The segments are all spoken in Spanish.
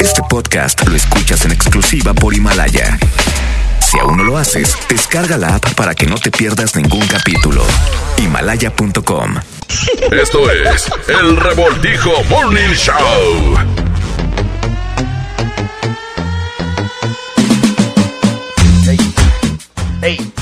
Este podcast lo escuchas en exclusiva por Himalaya. Si aún no lo haces, descarga la app para que no te pierdas ningún capítulo. Himalaya.com. Esto es el Revoltijo Morning Show. Ey,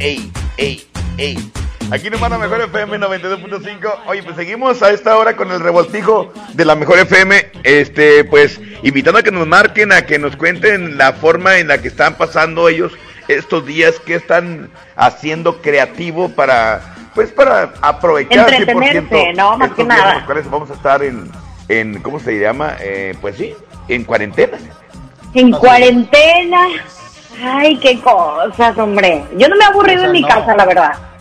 ey, ey, ey. Aquí nos manda Mejor FM 92.5. Oye, pues seguimos a esta hora con el revoltijo de la Mejor FM. Este, pues, invitando a que nos marquen, a que nos cuenten la forma en la que están pasando ellos estos días, qué están haciendo creativo para, pues, para aprovechar Entretenerse, no, más que nada. Los cuales vamos a estar en, en ¿cómo se llama? Eh, pues sí, en cuarentena. En cuarentena. Ay, qué cosas, hombre. Yo no me he aburrido en mi casa, la verdad.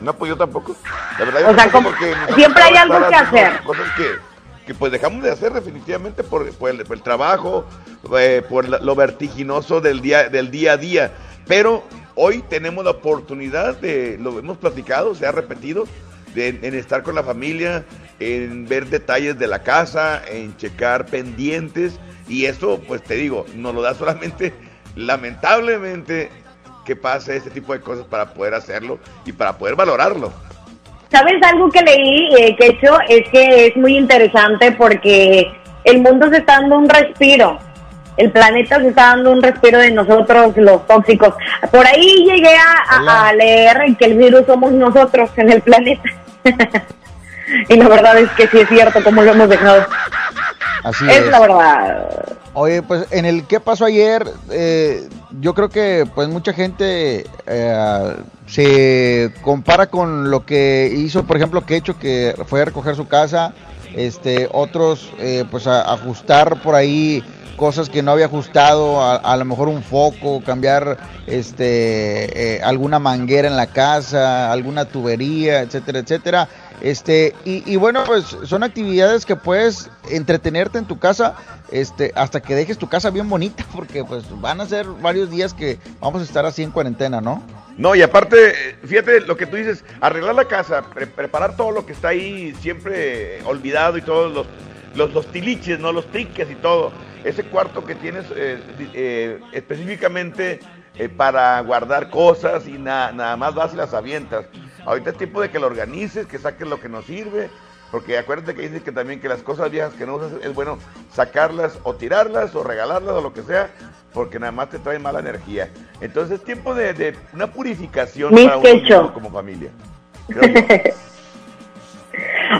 No, pues yo tampoco. La verdad, o sea, como siempre hay algo que hacer. Cosas que, que pues dejamos de hacer definitivamente por, por, el, trabajo, eh, por lo vertiginoso del día, del día a día. Pero hoy tenemos la oportunidad de, lo hemos platicado, se ha repetido, de, en estar con la familia, en ver detalles de la casa, en checar pendientes. Y eso, pues te digo, nos lo da solamente, lamentablemente, que pase este tipo de cosas para poder hacerlo y para poder valorarlo. ¿Sabes algo que leí, eh, que hecho es que es muy interesante porque el mundo se está dando un respiro. El planeta se está dando un respiro de nosotros, los tóxicos. Por ahí llegué a, a leer que el virus somos nosotros en el planeta. y la verdad es que sí es cierto, como lo hemos dejado. Así es, la verdad. Oye, pues en el qué pasó ayer, eh, yo creo que pues mucha gente eh, se compara con lo que hizo, por ejemplo, que hecho que fue a recoger su casa, este, otros eh, pues a ajustar por ahí cosas que no había ajustado, a, lo mejor un foco, cambiar este alguna manguera en la casa, alguna tubería, etcétera, etcétera. Este, y, bueno, pues son actividades que puedes entretenerte en tu casa este, hasta que dejes tu casa bien bonita, porque pues van a ser varios días que vamos a estar así en cuarentena, ¿no? No, y aparte, fíjate lo que tú dices, arreglar la casa, preparar todo lo que está ahí siempre olvidado y todos los, los, los tiliches, ¿no? Los triques y todo. Ese cuarto que tienes eh, eh, específicamente eh, para guardar cosas y nada más vas y las avientas. Ahorita es tiempo de que lo organices, que saques lo que nos sirve, porque acuérdate que dicen que también que las cosas viejas que no usas es bueno sacarlas o tirarlas o regalarlas o lo que sea, porque nada más te traen mala energía. Entonces es tiempo de, una purificación para uno como familia.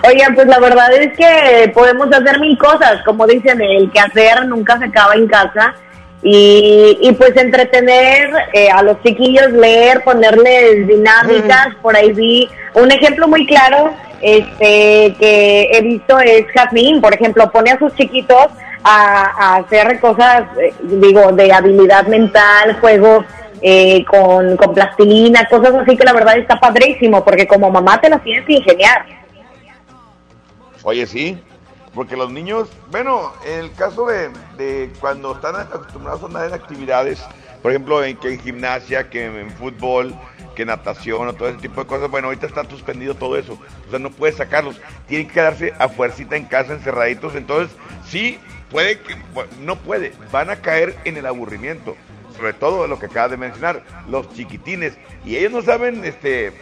Oigan, pues la verdad es que podemos hacer mil cosas, como dicen, el que hacer nunca se acaba en casa y, pues entretener eh, a los chiquillos, leer, ponerles dinámicas. Por ahí vi un ejemplo muy claro este que he visto es Jazmín, por ejemplo, pone a sus chiquitos a, hacer cosas, eh, digo, de habilidad mental, juegos eh, con, con plastilina, cosas así que la verdad está padrísimo, porque como mamá te las tienes que ingeniar. Oye, sí, porque los niños, bueno, en el caso de, cuando están acostumbrados a andar en actividades, por ejemplo, en, que en gimnasia, que en fútbol, que natación o todo ese tipo de cosas, bueno, ahorita está suspendido todo eso. O sea, no puedes sacarlos. Tienen que quedarse a fuercita en casa, encerraditos. Entonces, sí, puede que, no puede, van a caer en el aburrimiento sobre todo lo que acabas de mencionar, los chiquitines, y ellos no saben, este,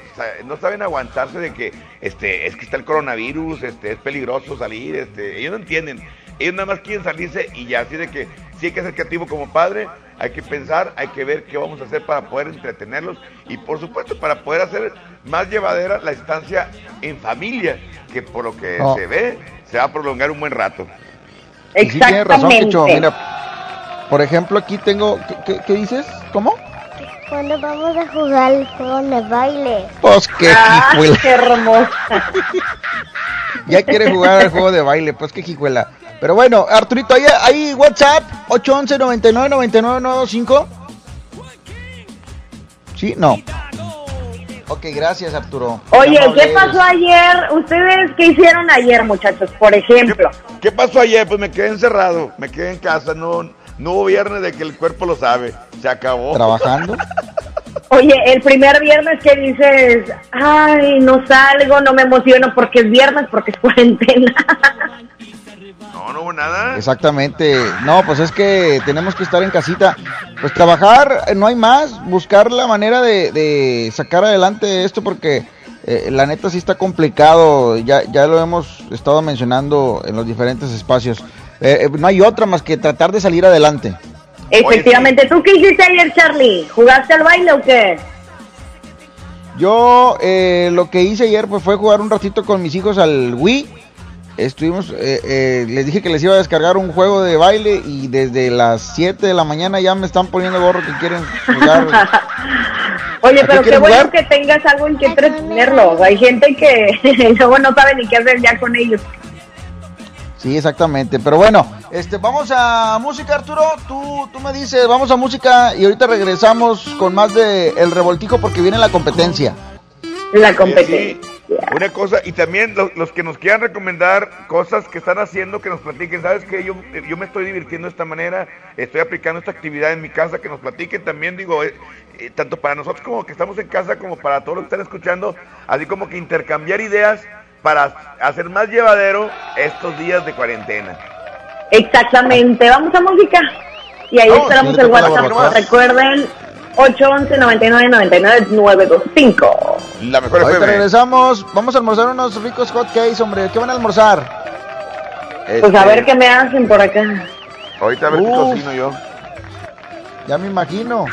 no saben aguantarse de que, este, es que está el coronavirus, este, es peligroso salir, este, ellos no entienden, ellos nada más quieren salirse y ya, así de que sí hay que ser creativo como padre, hay que pensar, hay que ver qué vamos a hacer para poder entretenerlos y por supuesto para poder hacer más llevadera la estancia en familia, que por lo que se ve se va a prolongar un buen rato. Exactamente. Por ejemplo, aquí tengo. ¿Qué, dices? ¿Cómo? Cuando vamos a jugar el juego de baile. Pues qué ah, qué hermosa. ya quiere jugar al juego de baile, pues qué jijuela. Pero bueno, Arturito, ahí, ahí WhatsApp 811 99 99 ¿Sí? No. Ok, gracias Arturo. Oye, ¿qué pasó ayer? ¿Ustedes qué hicieron ayer, muchachos, por ejemplo? ¿Qué, ¿Qué, pasó ayer? Pues me quedé encerrado, me quedé en casa, no, no hubo viernes de que el cuerpo lo sabe. Se acabó. ¿Trabajando? Oye, el primer viernes que dices, ay, no salgo, no me emociono porque es viernes, porque es cuarentena. No, no hubo nada. Exactamente. No, pues es que tenemos que estar en casita. Pues trabajar, eh, no hay más. Buscar la manera de, de sacar adelante esto porque eh, la neta sí está complicado. Ya, ya lo hemos estado mencionando en los diferentes espacios. Eh, eh, no hay otra más que tratar de salir adelante. Efectivamente. ¿Tú qué hiciste ayer, Charlie? ¿Jugaste al baile o qué? Yo eh, lo que hice ayer pues fue jugar un ratito con mis hijos al Wii. Estuvimos, eh, eh, les dije que les iba a descargar un juego de baile y desde las 7 de la mañana ya me están poniendo gorro que quieren jugar. Oye, ¿A qué pero qué bueno jugar? que tengas algo en que entretenerlos. Hay gente que luego no sabe ni qué hacer ya con ellos. Sí, exactamente. Pero bueno, este, vamos a música, Arturo. Tú, tú me dices, vamos a música y ahorita regresamos con más de El Revoltijo porque viene la competencia. La Sí, competencia. Una cosa, y también lo- los, que nos quieran recomendar cosas que están haciendo, que nos platiquen. ¿Sabes que Yo, yo me estoy divirtiendo de esta manera, estoy aplicando esta actividad en mi casa, que nos platiquen también, digo, eh, eh, tanto para nosotros como que estamos en casa, como para todos los que están escuchando, así como que intercambiar ideas para hacer más llevadero estos días de cuarentena. Exactamente. Vamos a música. Y ahí Vamos, esperamos el WhatsApp. Recuerden 811 99 99 925. La mejor Ahorita FM. regresamos. Vamos a almorzar unos ricos hot cakes, hombre. ¿Qué van a almorzar? Pues a Este, ver qué me hacen por acá. Ahorita a ver qué cocino yo. Ya me imagino.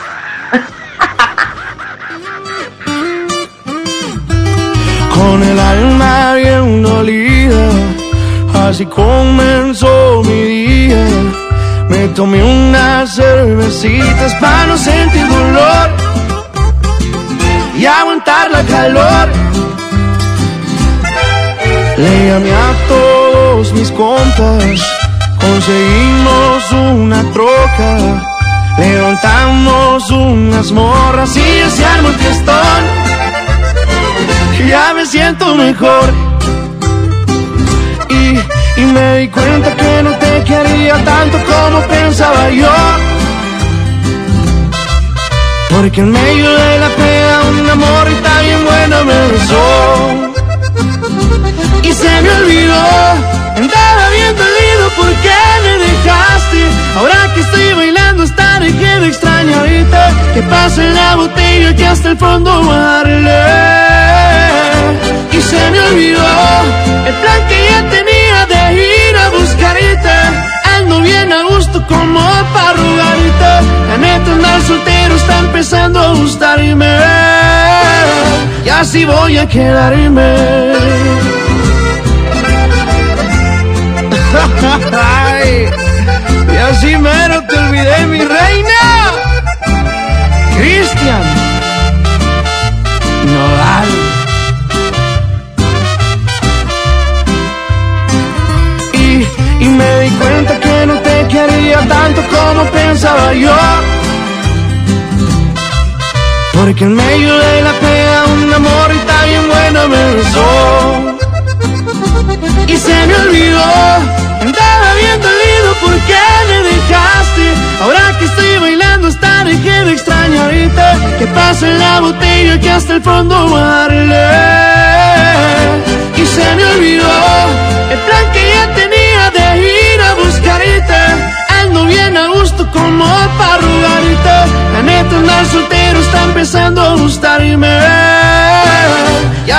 alma bien dolida. Así comenzó mi día. Me tomé unas cervecitas para no sentir dolor y aguantar la calor. Le llamé a todos mis compas, conseguimos una troca, levantamos unas morras y se armó el fiestón ya me siento mejor. Y, y me di cuenta que no te quería tanto como pensaba yo. Porque en medio de la pena un amor y tan bien buena me besó. Y se me olvidó, andaba bien dolido porque me dejaste. Ahora que estoy bailando hasta dejé de extrañarte. Que pase la botella que hasta el fondo voy a. Se me olvidó el plan que ya tenía de ir a buscarte. Ando bien a gusto como para rogarte. La neta andar soltero está empezando a gustarme. Y así voy a quedarme. Ay, y así mero te olvidé, mi reina. Cristian me di cuenta que no te quería tanto como pensaba yo. Porque en medio de la pena un amor y tan bien bueno me besó y se me olvidó. Andaba bien dolido porque me dejaste. Ahora que estoy bailando hasta dejé de extrañarte. Que pase la botella que hasta el fondo darle. Y se me olvidó el plan que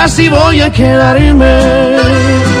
así voy a quedarme.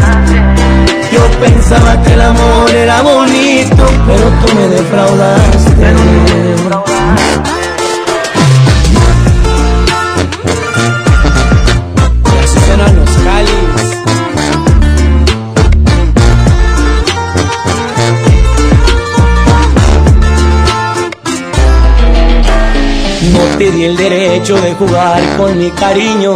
Pensaba que el amor era bonito, pero tú me defraudaste. Pero me defraudaste. Te di el derecho de jugar con mi cariño.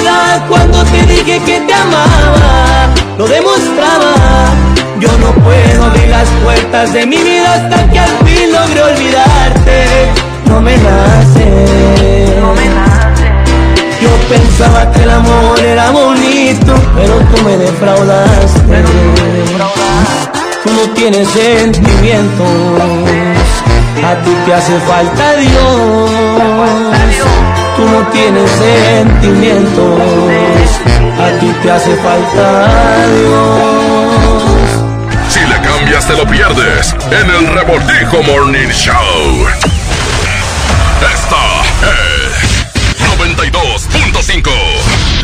verdad cuando te dije que te amaba, lo demostraba. Yo no puedo abrir las puertas de mi vida hasta que al fin logre olvidarte. No me nace. No me nace. Yo pensaba que el amor era bonito, pero tú me defraudaste. Tú no tienes sentimientos, a ti te hace falta Dios. Tú no tienes sentimientos, a ti te hace falta Dios. Si le cambias te lo pierdes en el Revoltijo Morning Show. Esta es 92.5.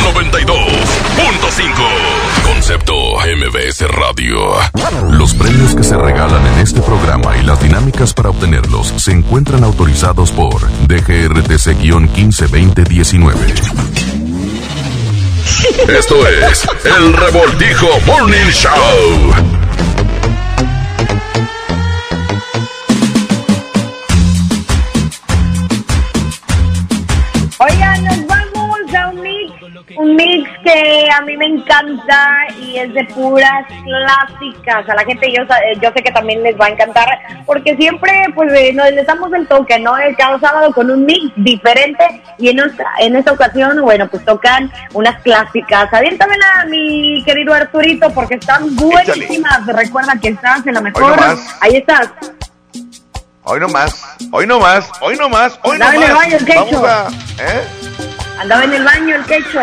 92.5 Concepto MBS Radio. Los premios que se regalan en este programa y las dinámicas para obtenerlos se encuentran autorizados por DGRTC-152019. Esto es el Revoltijo Morning Show. Mix que a mí me encanta y es de puras clásicas. A la gente yo, eh, yo sé que también les va a encantar porque siempre pues eh, nos les damos el toque, ¿no? El cada sábado con un mix diferente y en, esta, en esta ocasión, bueno, pues tocan unas clásicas. Aviéntamela, mi querido Arturito, porque están buenísimas. Recuerda que estás en la mejor. Ahí estás. Hoy no más, hoy no más, hoy no más, hoy no Andaba en el más. Vamos a, ¿eh? Andaba en el baño el quecho.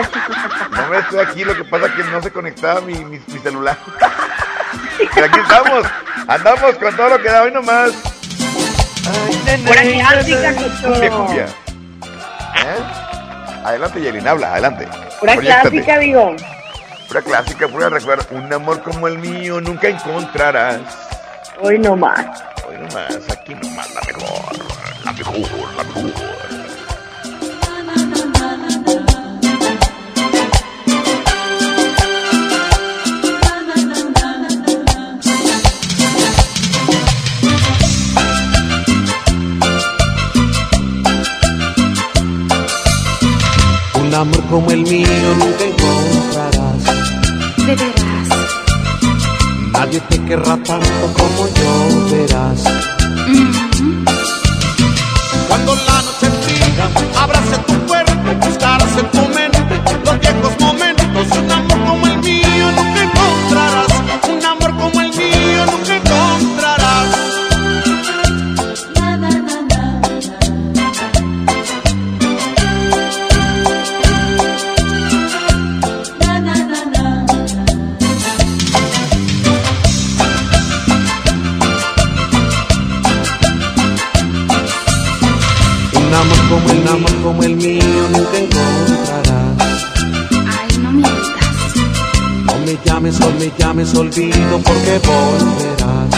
No me estoy aquí, lo que pasa es que no se conectaba mi, mi, mi celular. Pero aquí estamos, andamos con todo lo que da hoy nomás. Pura clásica, Cumbia. ¿Eh? Adelante, Yelin, habla, adelante. Pura clásica, digo. Pura clásica, pura recuerdo. Un amor como el mío nunca encontrarás. Hoy no más. Hoy nomás, aquí nomás, la mejor, la mejor, la mejor. Amor como el mío nunca encontrarás. De veras. Nadie te querrá tanto como yo verás. Cuando la noche fría abrace tu cuerpo, buscarás en tu mente los viejos Un amor como el mío nunca encontrarás. Ay, no me digas. No me llames, no me llames, olvido porque volverás.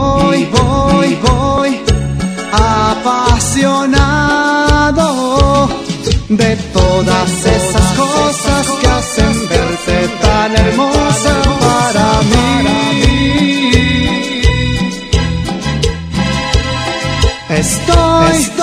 voy, voy, voy, apasionado de todas esas cosas que hacen verte tan hermosa para mí. Estoy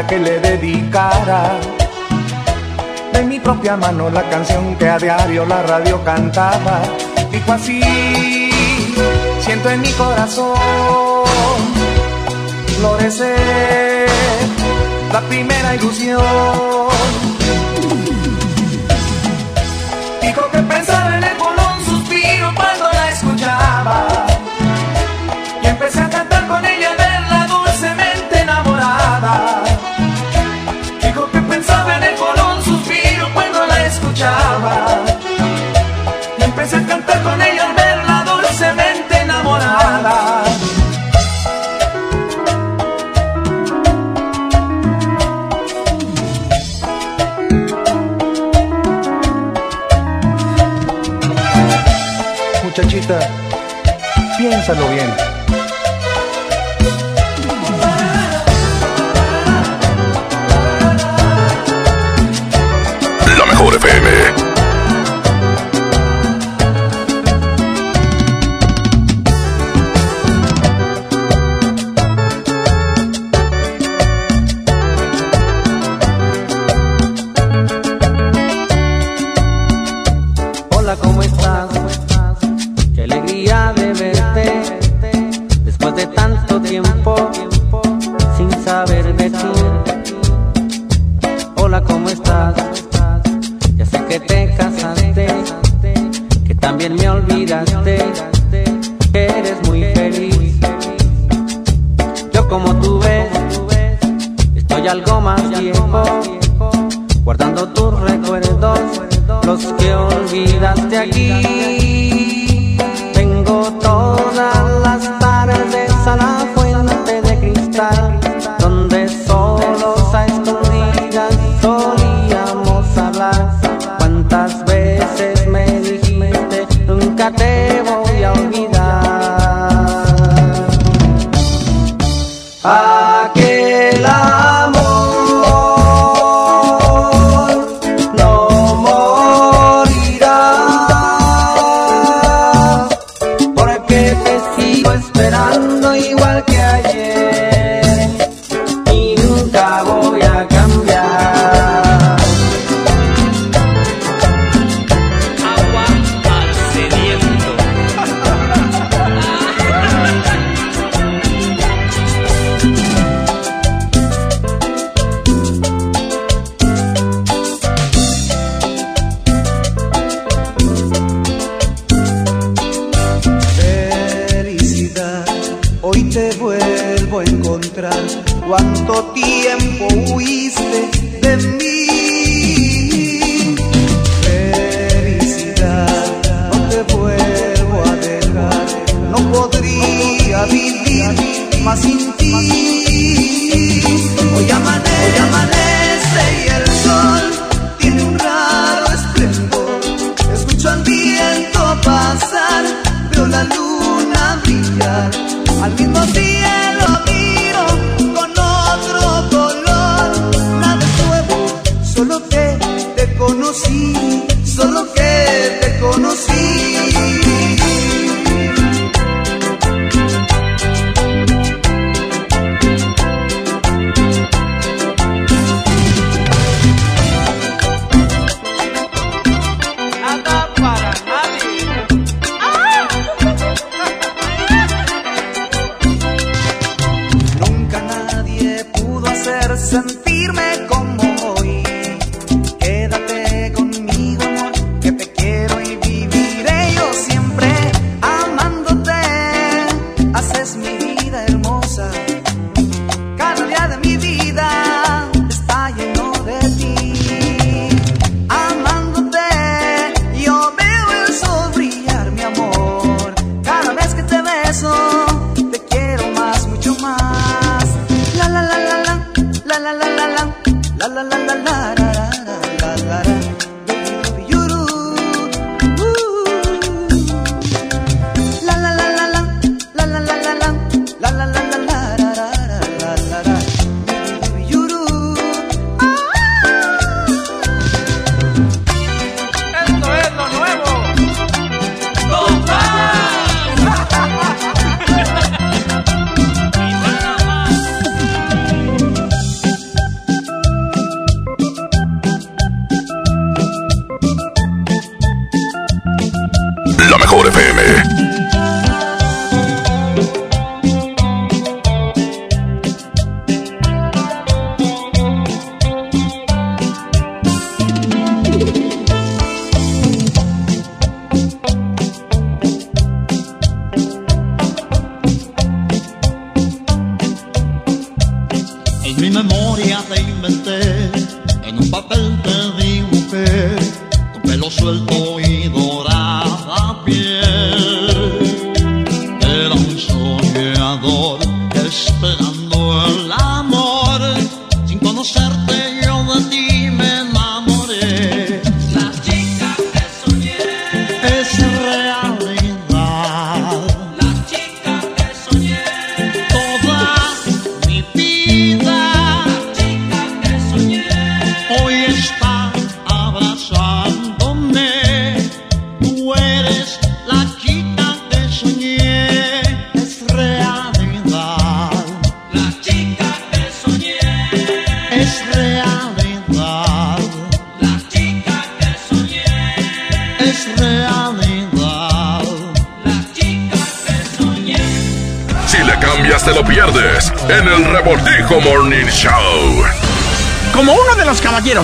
que le dedicara de mi propia mano la canción que a diario la radio cantaba. Dijo así, siento en mi corazón florecer la primera ilusión. Dijo que pensaba en el bolón suspiro cuando la escuchaba. piénsalo bien.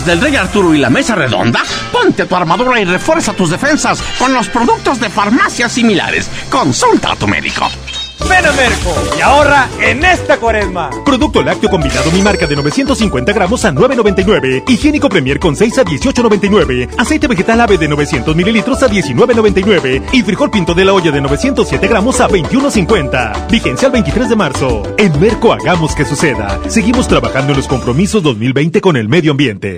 Del Rey Arturo y la Mesa Redonda, ponte tu armadura y refuerza tus defensas con los productos de farmacias similares. Consulta a tu médico. Ven a Merco y ahorra en esta cuaresma. Producto lácteo combinado mi marca de 950 gramos a 9.99. Higiénico Premier con 6 a 18.99. Aceite vegetal ave de 900 mililitros a 19.99. Y frijol pinto de la olla de 907 gramos a 21.50. Vigencia al 23 de marzo. En Merco hagamos que suceda. Seguimos trabajando en los compromisos 2020 con el medio ambiente.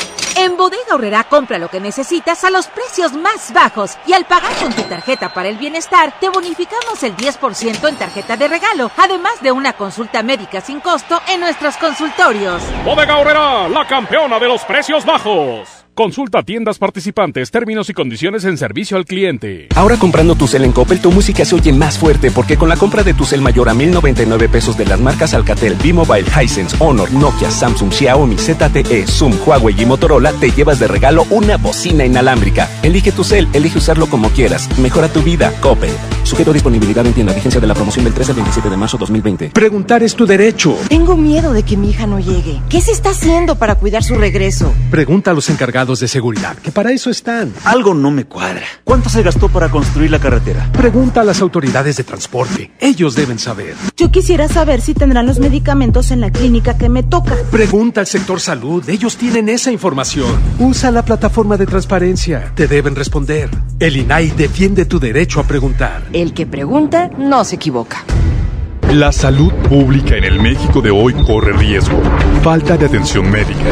En Bodega Horrera compra lo que necesitas a los precios más bajos y al pagar con tu tarjeta para el bienestar te bonificamos el 10% en tarjeta de regalo, además de una consulta médica sin costo en nuestros consultorios. Bodega Horrera, la campeona de los precios bajos. Consulta tiendas participantes, términos y condiciones en servicio al cliente. Ahora comprando tu cel en Coppel, tu música se oye más fuerte porque con la compra de tu cel mayor a 1099 pesos de las marcas Alcatel, B-Mobile, Hisense, Honor, Nokia, Samsung, Xiaomi, ZTE, Zoom, Huawei y Motorola, te llevas de regalo una bocina inalámbrica. Elige tu cel, elige usarlo como quieras. Mejora tu vida, Coppel. Sujeto a disponibilidad en tienda. Vigencia de la promoción del 13 al 27 de marzo 2020. Preguntar es tu derecho. Tengo miedo de que mi hija no llegue. ¿Qué se está haciendo para cuidar su regreso? Pregunta a los encargados de seguridad, que para eso están. Algo no me cuadra. ¿Cuánto se gastó para construir la carretera? Pregunta a las autoridades de transporte. Ellos deben saber. Yo quisiera saber si tendrán los medicamentos en la clínica que me toca. Pregunta al sector salud. Ellos tienen esa información. Usa la plataforma de transparencia. Te deben responder. El INAI defiende tu derecho a preguntar. El que pregunta no se equivoca. La salud pública en el México de hoy corre riesgo. Falta de atención médica,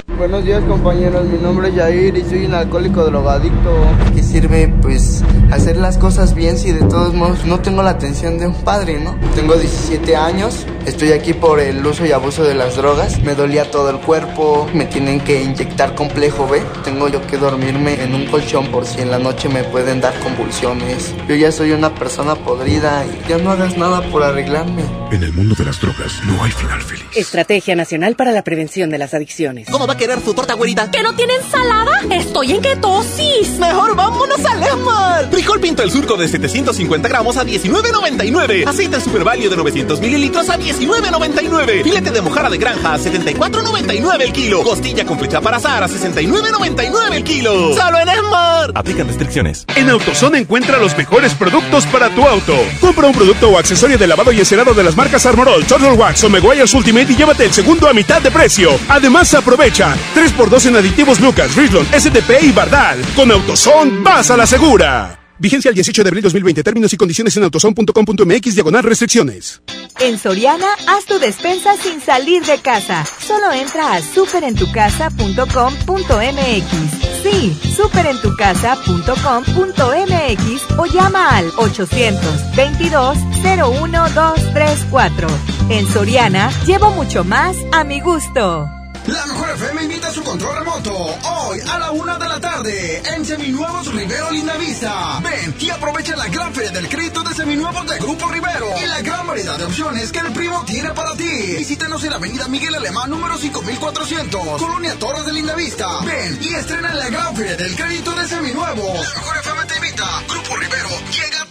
Buenos días compañeros, mi nombre es Jair y soy un alcohólico drogadicto. ¿Qué sirve pues hacer las cosas bien si de todos modos no tengo la atención de un padre, no? Tengo 17 años, estoy aquí por el uso y abuso de las drogas, me dolía todo el cuerpo, me tienen que inyectar complejo B, tengo yo que dormirme en un colchón por si en la noche me pueden dar convulsiones. Yo ya soy una persona podrida y ya no hagas nada por arreglarme. En el mundo de las drogas no hay final feliz. Estrategia Nacional para la Prevención de las Adicciones. ¿Cómo va a querer su torta, güerita? ¿Que no tiene ensalada? Estoy en ketosis. Mejor vámonos al Esmar. Frijol pinto el surco de 750 gramos a 19.99. Aceite Super Value de 900 mililitros a 19.99. Filete de mojara de granja a 74.99 el kilo. Costilla con flecha para azar a 69.99 el kilo. Solo en Esmar. Aplican restricciones. En AutoZone encuentra los mejores productos para tu auto. Compra un producto o accesorio de lavado y encerado de las marcas Armorol, Turtle Wax o Meguiar's Ultimate y llévate el segundo a mitad de precio. Además, aprovecha 3x2 en aditivos Lucas, Richland, SDP y Bardal. Con AutoZone vas a la segura. Vigencia el 18 de abril 2020. Términos y condiciones en autoson.com.mx diagonal restricciones. En Soriana, haz tu despensa sin salir de casa. Solo entra a superentucasa.com.mx. Sí, superentucasa.com.mx o llama al 822-01-234. En Soriana, llevo mucho más a mi gusto. La mejor FM invita a su control remoto hoy a la una de la tarde en Seminuevos Rivero Lindavista. Ven y aprovecha la gran feria del crédito de Seminuevos de Grupo Rivero y la gran variedad de opciones que el primo tiene para ti. Visítanos en Avenida Miguel Alemán número 5400, Colonia Torres de Lindavista. Ven y estrena la gran feria del crédito de Seminuevos. La mejor FM te invita. Grupo Rivero llega.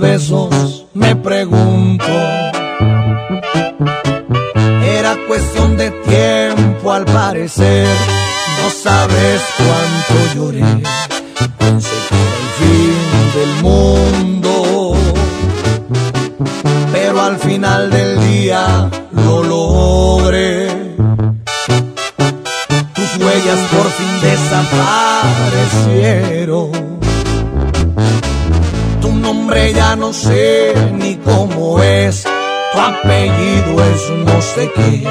Besos? Me pregunto Era cuestión de tiempo al parecer No sabes cuánto lloré apellido es no sé qué,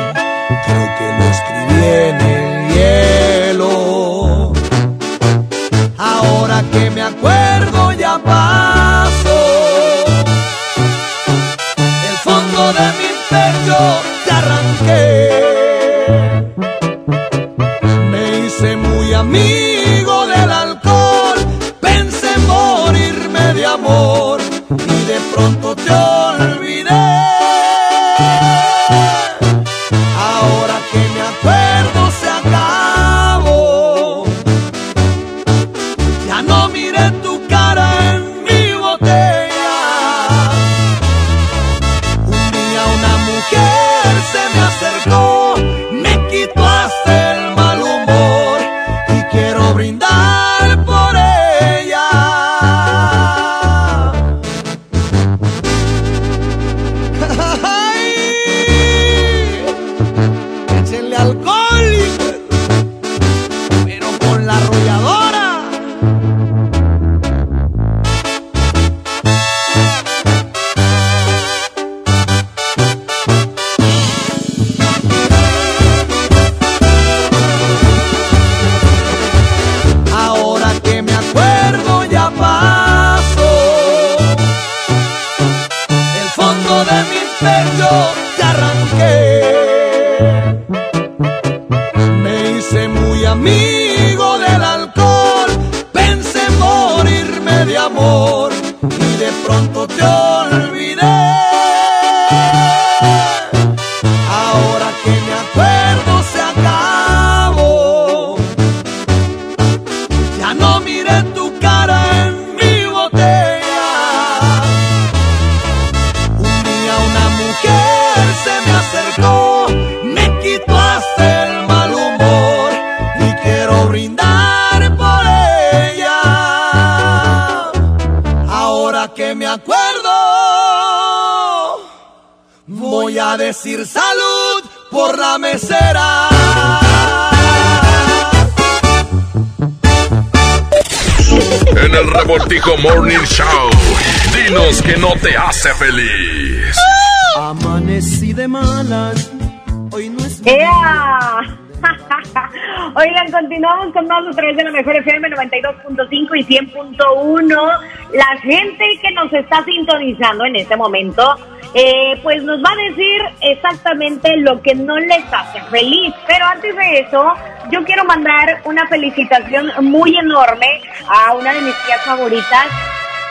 más a través de la mejor FM 92.5 y 100.1. La gente que nos está sintonizando en este momento eh, pues nos va a decir exactamente lo que no les hace feliz. Pero antes de eso, yo quiero mandar una felicitación muy enorme a una de mis tías favoritas,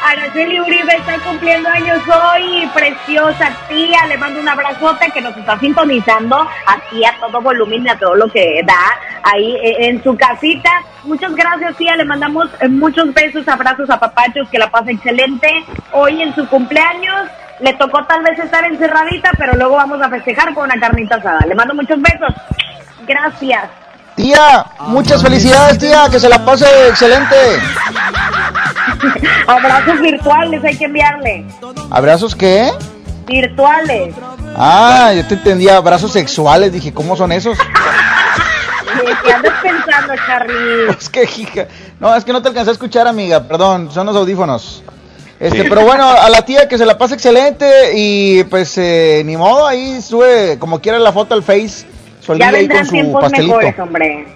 Araceli Uribe está cumpliendo años hoy, preciosa tía, le mando un abrazote que nos está sintonizando aquí a todo volumen y a todo lo que da ahí eh, en su casita. Muchas gracias tía, le mandamos eh, muchos besos, abrazos a papachos, que la pase excelente hoy en su cumpleaños. Le tocó tal vez estar encerradita, pero luego vamos a festejar con una carnita asada. Le mando muchos besos. Gracias. Tía, muchas felicidades, tía, que se la pase excelente. Abrazos virtuales hay que enviarle. ¿Abrazos qué? Virtuales. Ah, yo te entendía, abrazos sexuales, dije, ¿cómo son esos? ¿Qué andas pensando, Charlie? Es que, hija, no, es que no te alcancé a escuchar, amiga, perdón, son los audífonos. Este, pero bueno, a la tía que se la pase excelente y pues eh, ni modo, ahí sube como quiera la foto al Face, Ya con vendrán su tiempos pastelito. mejores, hombre.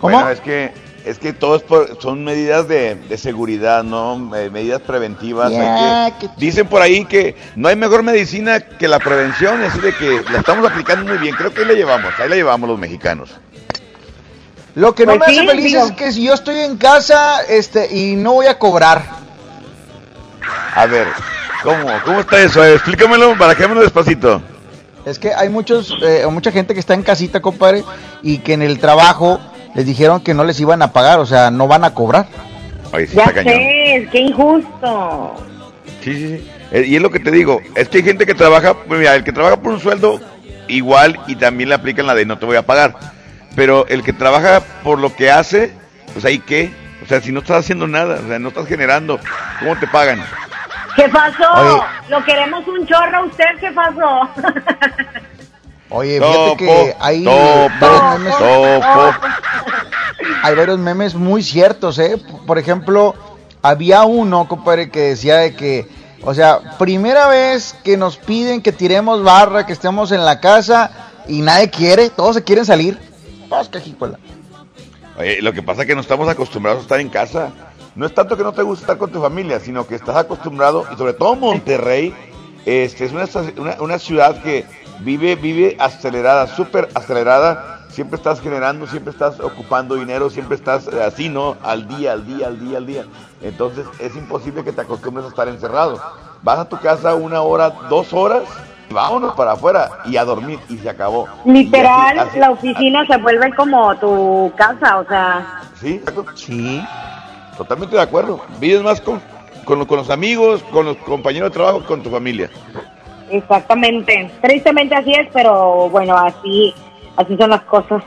¿Cómo? Bueno, es que, es que todo es por- son medidas de, de seguridad, ¿no? Eh, medidas preventivas. Ya, que- dicen por ahí que no hay mejor medicina que la prevención, así de que la estamos aplicando muy bien. Creo que ahí la llevamos, ahí la llevamos los mexicanos. Lo que no Pues me sí, hace feliz digo. es que si yo estoy en casa este y no voy a cobrar. A ver, ¿cómo? ¿Cómo está eso? Eh, explícamelo, barajémoslo despacito. Es que hay muchos, eh, o mucha gente que está en casita, compadre, y que en el trabajo les dijeron que no les iban a pagar, o sea, no van a cobrar. Ahí sí Ya está cañón. sé, qué injusto. Sí, sí, sí. Eh, y es lo que te digo, es que hay gente que trabaja, pues mira, el que trabaja por un sueldo, igual y también le aplican la de no te voy a pagar. Pero el que trabaja por lo que hace, pues ahí qué. O sea, si no estás haciendo nada, o sea, no estás generando, ¿cómo te pagan? ¿Qué pasó? Oye. Lo queremos un chorro a usted, ¿qué pasó? Oye, Topo, fíjate que hay topo, varios memes, topo. hay varios memes muy ciertos, ¿eh? Por ejemplo, había uno, compadre, que decía de que, o sea, primera vez que nos piden que tiremos barra, que estemos en la casa y nadie quiere, todos se quieren salir. Lo que pasa es que no estamos acostumbrados a estar en casa. No es tanto que no te guste estar con tu familia, sino que estás acostumbrado, y sobre todo Monterrey, este, es una, una, ciudad que vive, vive acelerada, súper acelerada. Siempre estás generando, siempre estás ocupando dinero, siempre estás eh, así, ¿no? Al día, al día, al día, al día. Entonces es imposible que te acostumbres a estar encerrado. Vas a tu casa una hora, dos horas, vámonos para afuera y a dormir y se acabó. Literal, Y así- así- la oficina se vuelve como tu casa, o sea, Sí, sí. Totalmente de acuerdo. Vives más con, con, con los amigos, con los compañeros de trabajo, con tu familia. exactamente. Tristemente así es, pero bueno, así, así son las cosas.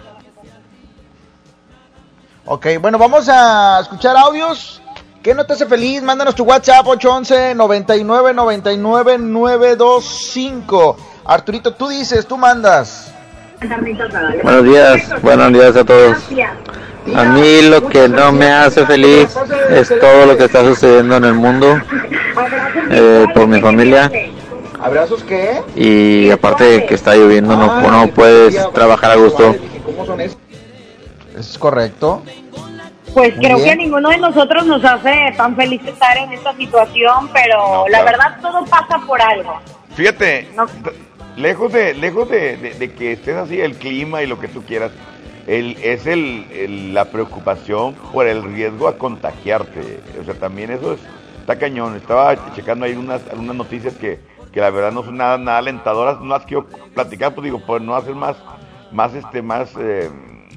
Ok, bueno, vamos a escuchar audios. ¿Qué no te hace feliz? Mándanos tu WhatsApp 811 99 99 925. Arturito, tú dices, tú mandas. Buenos días, buenos días a todos. A mí lo que no me hace feliz es todo lo que está sucediendo en el mundo eh, por mi familia ¿Abrazos qué? y aparte de que está lloviendo no, no puedes trabajar a gusto. Es correcto. Pues Muy creo bien. que a ninguno de nosotros nos hace tan feliz estar en esta situación, pero la claro. verdad todo pasa por algo. Fíjate, lejos de lejos de, de- de que estés así, el clima y lo que tú quieras, el, es el, el- la preocupación por el riesgo a contagiarte. O sea, también eso es, está cañón. Estaba checando ahí unas, unas noticias que, que la verdad no son nada, nada alentadoras. No las quiero platicar, pues digo, por no hacer más, más, este, más, eh,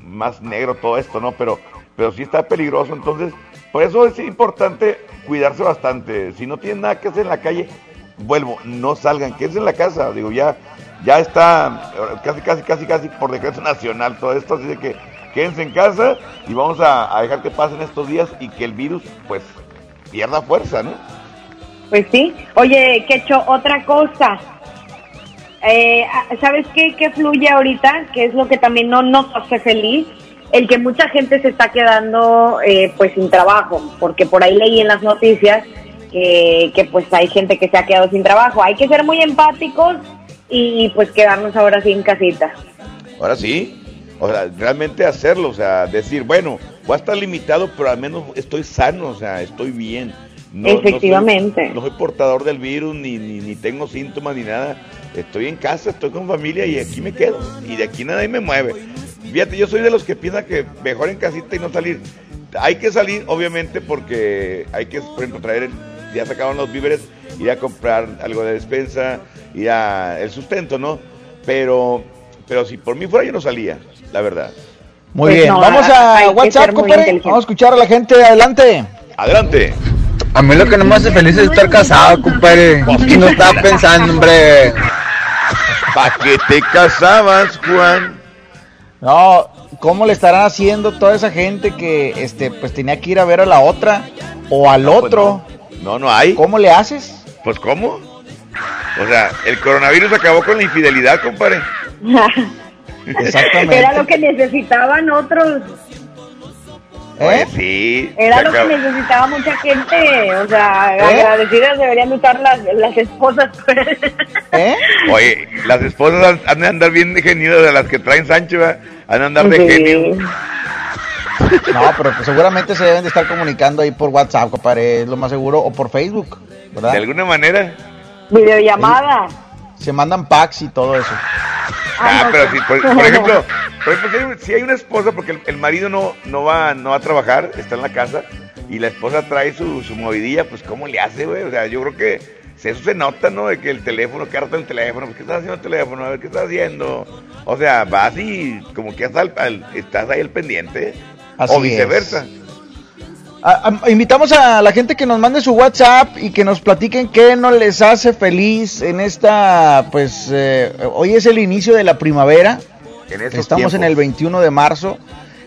más negro todo esto, ¿no? Pero, pero sí está peligroso. Entonces, por eso es importante cuidarse bastante. Si no tienen nada que hacer en la calle, vuelvo, no salgan, quédense en la casa, digo, ya, ya está casi, casi, casi, casi por decreto nacional todo esto, así de que quédense en casa y vamos a, a dejar que pasen estos días y que el virus, pues, pierda fuerza, ¿no? Pues sí. Oye, Quecho, otra cosa. Eh, ¿Sabes qué, qué fluye ahorita? Que es lo que también no nos hace feliz. El que mucha gente se está quedando eh, pues sin trabajo, porque por ahí leí en las noticias que, que pues hay gente que se ha quedado sin trabajo. Hay que ser muy empáticos y pues quedarnos ahora sí en casita. Ahora sí, o sea, realmente hacerlo, o sea, decir, bueno, voy a estar limitado, pero al menos estoy sano, o sea, estoy bien. No- no soy- Efectivamente. No soy, portador del virus, ni, ni, ni tengo síntomas, ni nada. Estoy en casa, estoy con familia y aquí me quedo. Y de aquí nadie me mueve. Fíjate, yo soy de los que piensan que mejor en casita y no salir. Hay que salir, obviamente, porque hay que, por ejemplo, traer, ya se acaban los víveres, ir a comprar algo de despensa, ir a el sustento, ¿no? Pero, pero si por mí fuera, yo no salía, la verdad. Muy Pues bien, no, vamos a WhatsApp, compadre. Vamos a escuchar a la gente. Adelante. Adelante. A mí lo que no me hace feliz es estar casado, compadre. Y no estaba pensando, hombre. ¿Para qué te casabas, Juan? No, ¿cómo le estarán haciendo toda esa gente que este pues tenía que ir a ver a la otra o al pues otro? No, no hay. ¿Cómo le haces? Pues, ¿cómo? O sea, el coronavirus acabó con la infidelidad, compadre. Exactamente. Era lo que necesitaban otros. Oye, sí. Era lo que necesitaba mucha gente. O sea, ¿Eh? agradecidas deberían de estar las, las esposas. ¿Eh? Oye, las esposas han, han de andar bien de genio de las que traen Sánchez, ¿va? Han andar de Sí. genio. No, pero pues seguramente se deben de estar comunicando ahí por WhatsApp, compadre, es lo más seguro, o por Facebook, ¿verdad? De alguna manera. Videollamada. Se mandan packs y todo eso. Ah, pero si, por, por ejemplo, por ejemplo, si hay, si hay una esposa, porque el, el marido no, no, va, no va a trabajar, está en la casa, y la esposa trae su, su movidilla, pues ¿cómo le hace, güey? O sea, yo creo que eso se nota, ¿no? De que el teléfono, que harta el teléfono, pues, ¿qué estás haciendo el teléfono? A ver, ¿qué estás haciendo? O sea, vas y como que estás, al- al- estás ahí al pendiente, Así o viceversa. A- a- invitamos a la gente que nos mande su WhatsApp y que nos platiquen qué no les hace feliz en esta, pues, eh, hoy es el inicio de la primavera. En Estamos en el 21 de marzo.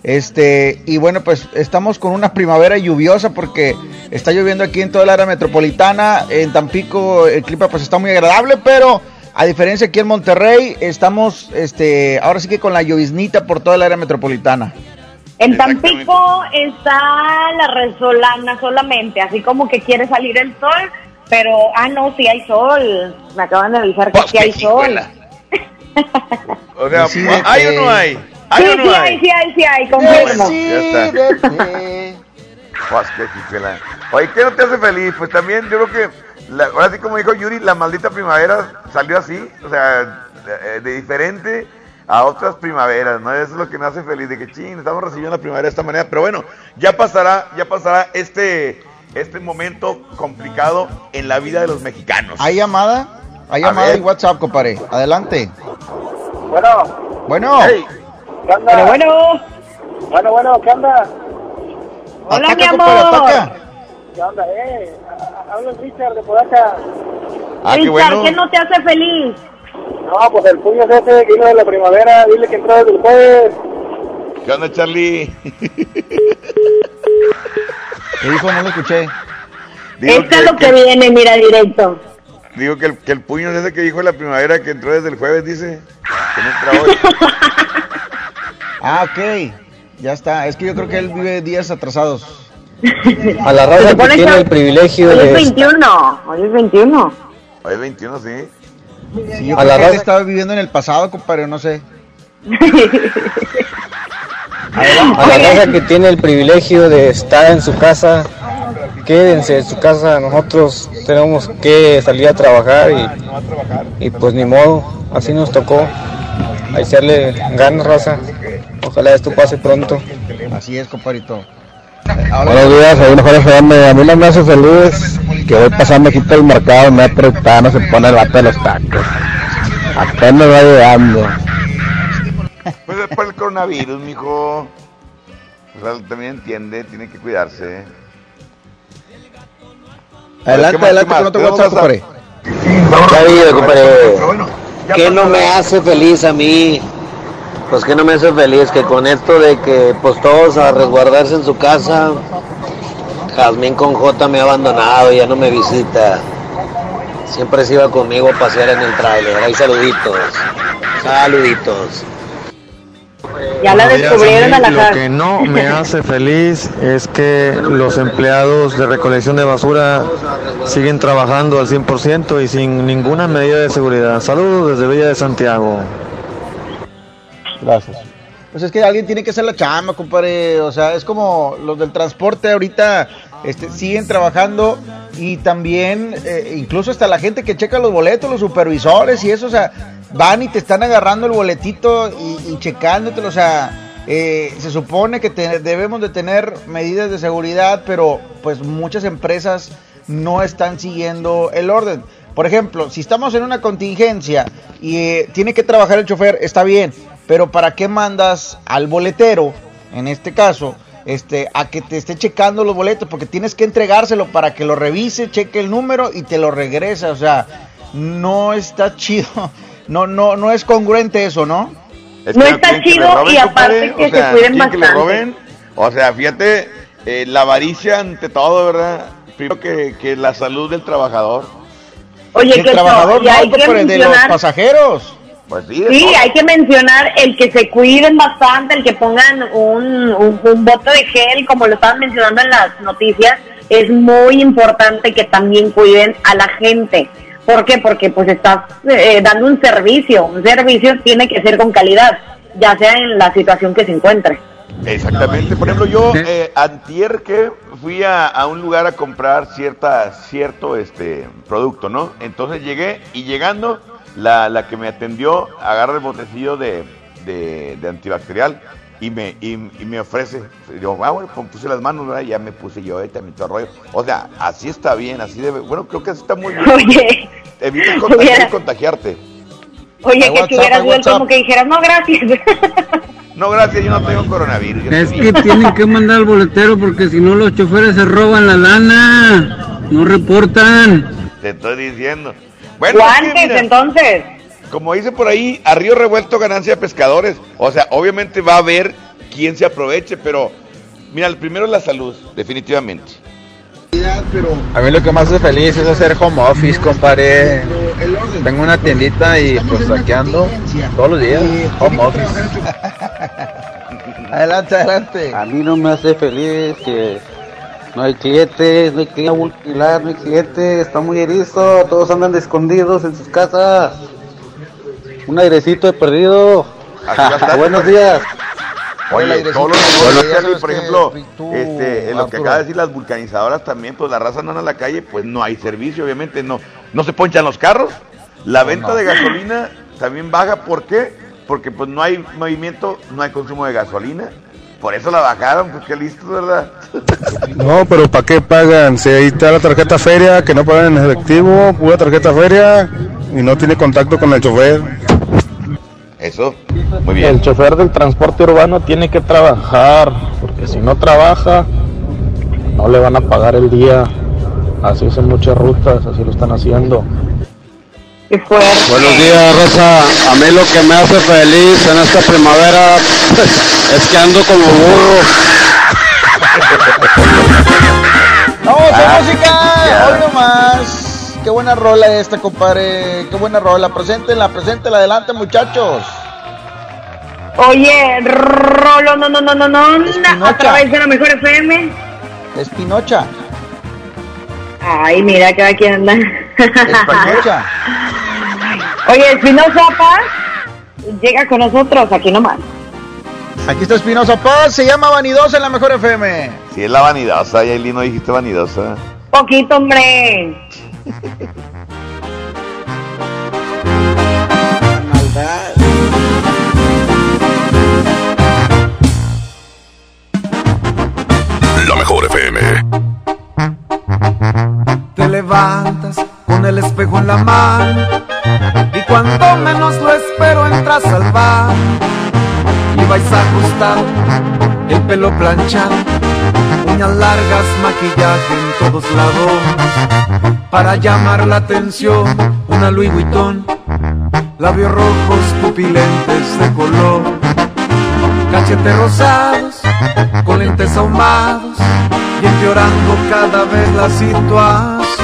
Este, y bueno, pues estamos con una primavera lluviosa porque está lloviendo aquí en toda el área metropolitana. En Tampico el clima pues está muy agradable, pero a diferencia aquí en Monterrey, estamos este, ahora sí que con la lloviznita por toda el área metropolitana. En Tampico está la resolana solamente, así como que quiere salir el sol, pero, ah, no, sí hay sol. Me acaban de avisar que sí hay sol. O sea. ¿hay o no hay? ¿Hay Sí, o no sí hay? sí hay, sí hay, confirmo. Ya está. Pues, qué chifela. Oye, ¿qué no te hace feliz? Pues también yo creo que, la- ahora sí como dijo Yuri, la maldita primavera salió así, o sea, de, de diferente a otras primaveras, ¿no? Eso es lo que me hace feliz, de que ching, estamos recibiendo la primavera de esta manera, pero bueno, ya pasará, ya pasará este, este momento complicado en la vida de los mexicanos. ¿Hay llamada? Hay A llamada ver. y WhatsApp, compadre. Adelante. Bueno, Bueno. Pero bueno, Bueno, bueno, ¿qué onda? hola Ataca, mi compadre, amor. ataca. ¿Qué onda, eh? Habla Richard de por acá. Ah, qué Richard, bueno. ¿qué no te hace feliz? No, pues el puño es ese que vino de la primavera. Dile que entró desde el jueves. ¿Qué onda, Charlie? ¿Qué dijo? No lo escuché. Digo Esto es lo que viene, mira, directo. Digo que el, que el puño es ese que dijo la primavera que entró desde el jueves, dice. Que no entra hoy. Ah, ok. Ya está. Es que yo creo que él vive días atrasados. A la raza que tiene que el privilegio Hoy es de... 21, hoy es 21. Hoy es 21, sí. Sí, yo A creo la que él raza- estaba viviendo en el pasado, compadre, no sé. A la raza que tiene el privilegio de estar en su casa, quédense en su casa. Nosotros tenemos que salir a trabajar y, y pues ni modo, así nos tocó. A echarle ganas, raza. Ojalá esto pase pronto. Así es, compadrito. Buenos días, soy mejor FM. A mí no me hace feliz que voy pasando aquí por el mercado, me no se pone el vato de los tacos. Apenas va llegando. Pues es por el coronavirus, mijo. O sea, también entiende, tiene que cuidarse. Adelante, ¿qué más, adelante qué Tenemos WhatsApp, WhatsApp. compadre. Ya vi, compadre. ¿Qué no me hace feliz a mí? Pues que no me hace feliz que con esto de que pues todos a resguardarse en su casa, Jazmín con J me ha abandonado, ya no me visita. Siempre se iba conmigo a pasear en el tráiler. Ahí saluditos. Saluditos. Ya la descubrieron a mí la Lo que no me hace feliz es que los empleados de recolección de basura siguen trabajando al 100% y sin ninguna medida de seguridad. Saludos desde Villa de Santiago. Gracias. Pues es que alguien tiene que hacer la chamba, compadre. O sea, es como los del transporte ahorita este, siguen trabajando y también, eh, incluso hasta la gente que checa los boletos, los supervisores y eso, o sea, van y te están agarrando el boletito y, y checándotelo, o sea, eh, se supone que te- debemos de tener medidas de seguridad, pero pues muchas empresas no están siguiendo el orden. Por ejemplo, si estamos en una contingencia y eh, tiene que trabajar el chofer, está bien, pero ¿para qué mandas al boletero, en este caso, este, a que te esté checando los boletos? Porque tienes que entregárselo para que lo revise, cheque el número y te lo regresa. O sea, no está chido, no, no, no es congruente eso, ¿no? Es No está chido y aparte que o sea, se cuiden quieren que le bastante. roben. O sea, fíjate, eh, la avaricia ante todo, ¿verdad? Primero que, que la salud del trabajador. Oye, el que trabajador y no, hay que compadre, de los pasajeros. Pues sí, hay que mencionar el que se cuiden bastante, el que pongan un, un, un bote de gel, como lo estaban mencionando en las noticias, es muy importante que también cuiden a la gente. ¿Por qué? Porque pues estás eh, dando un servicio, un servicio tiene que ser con calidad, ya sea en la situación que se encuentre. Exactamente. Por ejemplo, yo eh, antier que fui a, a un lugar a comprar cierta, cierto este producto, ¿no? Entonces llegué y llegando, la, la que me atendió agarra el botecillo de, de, de antibacterial y me, y, y me ofrece. Yo, ah, bueno, pues puse las manos, ¿verdad? Y ya me puse yo, ahí también todo el rollo. O sea, así está bien, así debe. Bueno, creo que así está muy bien. Oye, Evitas contagiar contagiarte. Oye, que WhatsApp, tuvieras hay sido WhatsApp. como que dijeras, no, gracias. No, gracias, yo no tengo coronavirus. Es que tienen que mandar al boletero porque si no los choferes se roban la lana. No reportan. Te estoy diciendo. Bueno, es que, Guantes, mira, entonces. Como dice por ahí, a río revuelto ganancia de pescadores. O sea, obviamente va a haber quien se aproveche, pero mira, el primero es la salud, definitivamente. A mí lo que más hace feliz es hacer home office, compadre. Tengo una tiendita y pues aquí ando todos los días, home office. Adelante, adelante. A mí no me hace feliz que no hay clientes, no hay clientes, no hay clientes, está muy erizo, todos andan escondidos en sus casas. Un airecito he perdido. Buenos días. Oye, todos los sabes por ejemplo, tú, este, en lo que acaba de decir las vulcanizadoras también, pues la raza no anda a la calle, pues no hay servicio, obviamente, no, no se ponchan los carros. La venta no. de gasolina también baja, ¿por qué? Porque pues no hay movimiento, no hay consumo de gasolina. Por eso la bajaron, pues qué listo, ¿verdad? No, pero ¿para qué pagan? Si ahí está la tarjeta feria, que no pagan en efectivo, pura tarjeta feria y no tiene contacto con el chofer. Eso, muy bien. El chofer del transporte urbano tiene que trabajar, porque si no trabaja, no le van a pagar el día. Así hacen muchas rutas, así lo están haciendo. Buenos días, Rosa. A mí lo que me hace feliz en esta primavera es que ando como burro. ¡Vamos a Ah, música! Hoy nomás. Qué buena rola esta, compadre. Qué buena rola. Preséntenla, preséntenla. Adelante, muchachos. Oye, Rolo, no, no, no, no, no, a través de la mejor FM. Espinocha. Ay, mira, cada quien anda. Oye, Espinosa Paz llega con nosotros aquí nomás. Aquí está Espinosa Paz. Se llama Vanidosa en la mejor FM. Si es la vanidosa, Yailin, no dijiste vanidosa. Poquito, hombre. La mejor FM. Te levantas con el espejo en la mano y cuando menos lo espero entras al bar y vais ajustado, el pelo planchado, uñas largas, maquillaje en todos lados para llamar la atención, una Louis Vuitton, labios rojos, pupilentes de color, cachetes rosados, con lentes ahumados y empeorando cada vez la situación.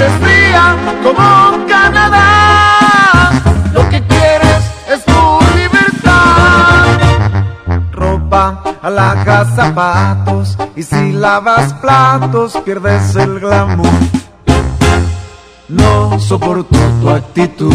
esconder fría como Canadá. Lo que quieres es tu libertad. Ropa, alhajas, zapatos. Y si lavas platos, pierdes el glamour. No soporto tu actitud.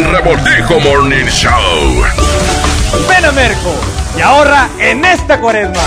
El Revoltijo Morning Show. Ven a Merco y ahorra en esta cuaresma.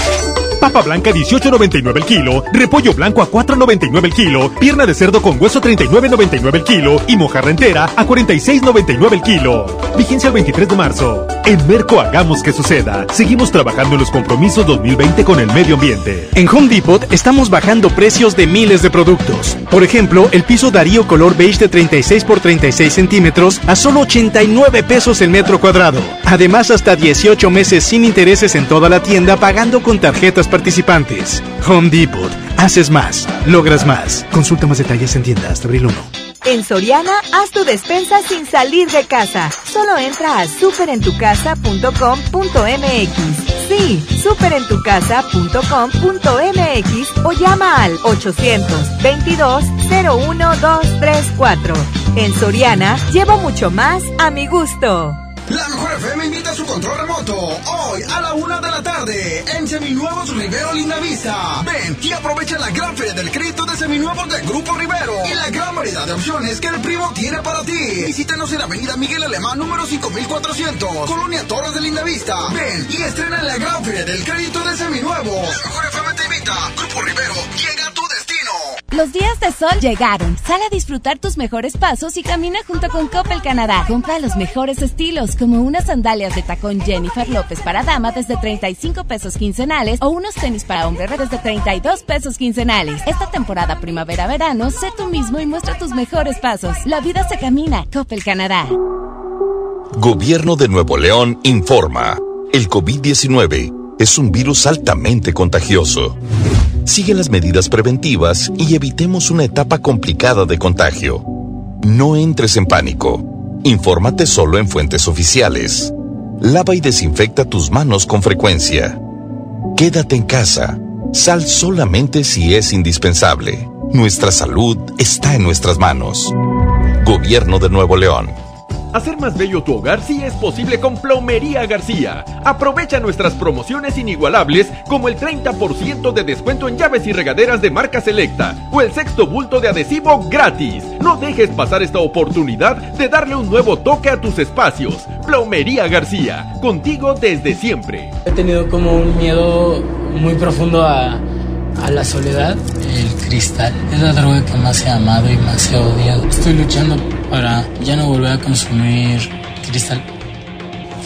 Papa blanca 18.99 el kilo, repollo blanco a 4.99 el kilo, pierna de cerdo con hueso 39.99 el kilo y mojarra entera a 46.99 el kilo. Vigencia el 23 de marzo. En Merco hagamos que suceda. Seguimos trabajando en los compromisos 2020 con el medio ambiente. En Home Depot estamos bajando precios de miles de productos. Por ejemplo, el piso Darío color beige de 36 por 36 centímetros a solo 89 pesos el metro cuadrado. Además, hasta 18 meses sin intereses en toda la tienda pagando con tarjetas participantes. Home Depot. Haces más. Logras más. Consulta más detalles en tienda hasta abril 1. En Soriana, haz tu despensa sin salir de casa. Solo entra a superentucasa.com.mx. Sí, superentucasa.com.mx o llama al 822-01-234. En Soriana, llevo mucho más a mi gusto. La mejor FM invita a su control remoto hoy a la una de la tarde en Seminuevos Rivero Lindavista. Ven y aprovecha la gran feria del crédito de Seminuevos del Grupo Rivero y la gran variedad de opciones que el primo tiene para ti. Visítanos en la avenida Miguel Alemán número 5400, Colonia Torres de Lindavista. Ven y estrena en la gran feria del crédito de Seminuevos. La mejor FM te invita. Grupo Rivero llega. Los días de sol llegaron. Sal a disfrutar tus mejores pasos y camina junto con Coppel Canadá. Compra los mejores estilos, como unas sandalias de tacón Jennifer López para dama desde 35 pesos quincenales o unos tenis para hombre desde 32 pesos quincenales. Esta temporada primavera-verano, sé tú mismo y muestra tus mejores pasos. La vida se camina. Coppel Canadá. Gobierno de Nuevo León informa. El COVID-19 es un virus altamente contagioso. Sigue las medidas preventivas y evitemos una etapa complicada de contagio. No entres en pánico. Infórmate solo en fuentes oficiales. Lava y desinfecta tus manos con frecuencia. Quédate en casa. Sal solamente si es indispensable. Nuestra salud está en nuestras manos. Gobierno de Nuevo León. Hacer más bello tu hogar sí es posible con Plomería García. Aprovecha nuestras promociones inigualables como el 30% de descuento en llaves y regaderas de marca selecta o el sexto bulto de adhesivo gratis. No dejes pasar esta oportunidad de darle un nuevo toque a tus espacios. Plomería García, contigo desde siempre. He tenido como un miedo muy profundo a, a la soledad. El cristal es la droga que más he amado y más he odiado. Estoy luchando para ya no volver a consumir cristal.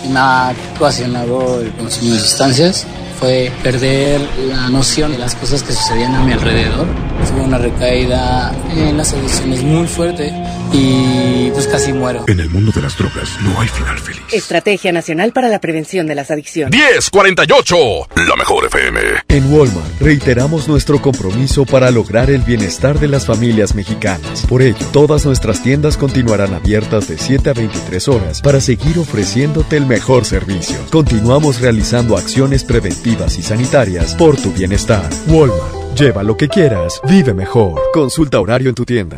Me ha ocasionado el consumo de sustancias. Fue perder la noción de las cosas que sucedían a mi alrededor. Tuve una recaída en las adicciones muy fuerte. Y pues casi muero. En el mundo de las drogas no hay final feliz. Estrategia Nacional para la Prevención de las Adicciones. 1048, la mejor FM. En Walmart reiteramos nuestro compromiso para lograr el bienestar de las familias mexicanas. Por ello, todas nuestras tiendas continuarán abiertas de 7 a 23 horas para seguir ofreciéndote el mejor servicio. Continuamos realizando acciones preventivas y sanitarias por tu bienestar. Walmart, lleva lo que quieras, vive mejor. Consulta horario en tu tienda.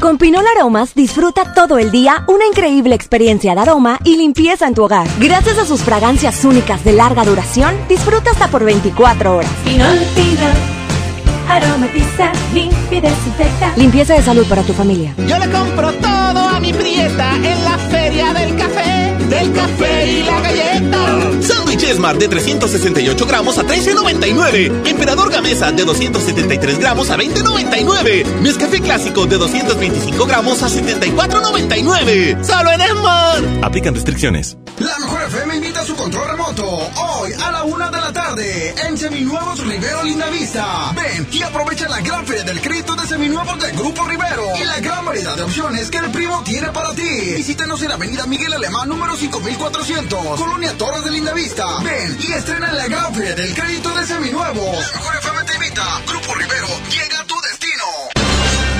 Con Pinol Aromas disfruta todo el día una increíble experiencia de aroma y limpieza en tu hogar. Gracias a sus fragancias únicas de larga duración, disfruta hasta por 24 horas. Pinol, Pinol, aromatiza, limpia y desinfecta. Limpieza de salud para tu familia. Yo le compro todo a mi prieta en la feria del café, del café y la galleta. Sándwich Smart de 368 gramos a 13.99. Emperador Gamesa de 273 gramos a 20.99. Nescafé Clásico de 225 gramos a 74.99. Solo en Smart. Aplican restricciones. La mejor FM invita a su control remoto. Hoy a la una de la tarde en Seminuevos Rivero Lindavista. Ven y aprovecha la gran feria del crédito de Seminuevos del Grupo Rivero y la gran variedad de opciones que el primo tiene para ti. Visítanos en la avenida Miguel Alemán número 5400, Colonia Torres de Lindavista. Ven y estrena la gran feria del crédito de Seminuevos. La mejor FM te invita. Grupo Rivero.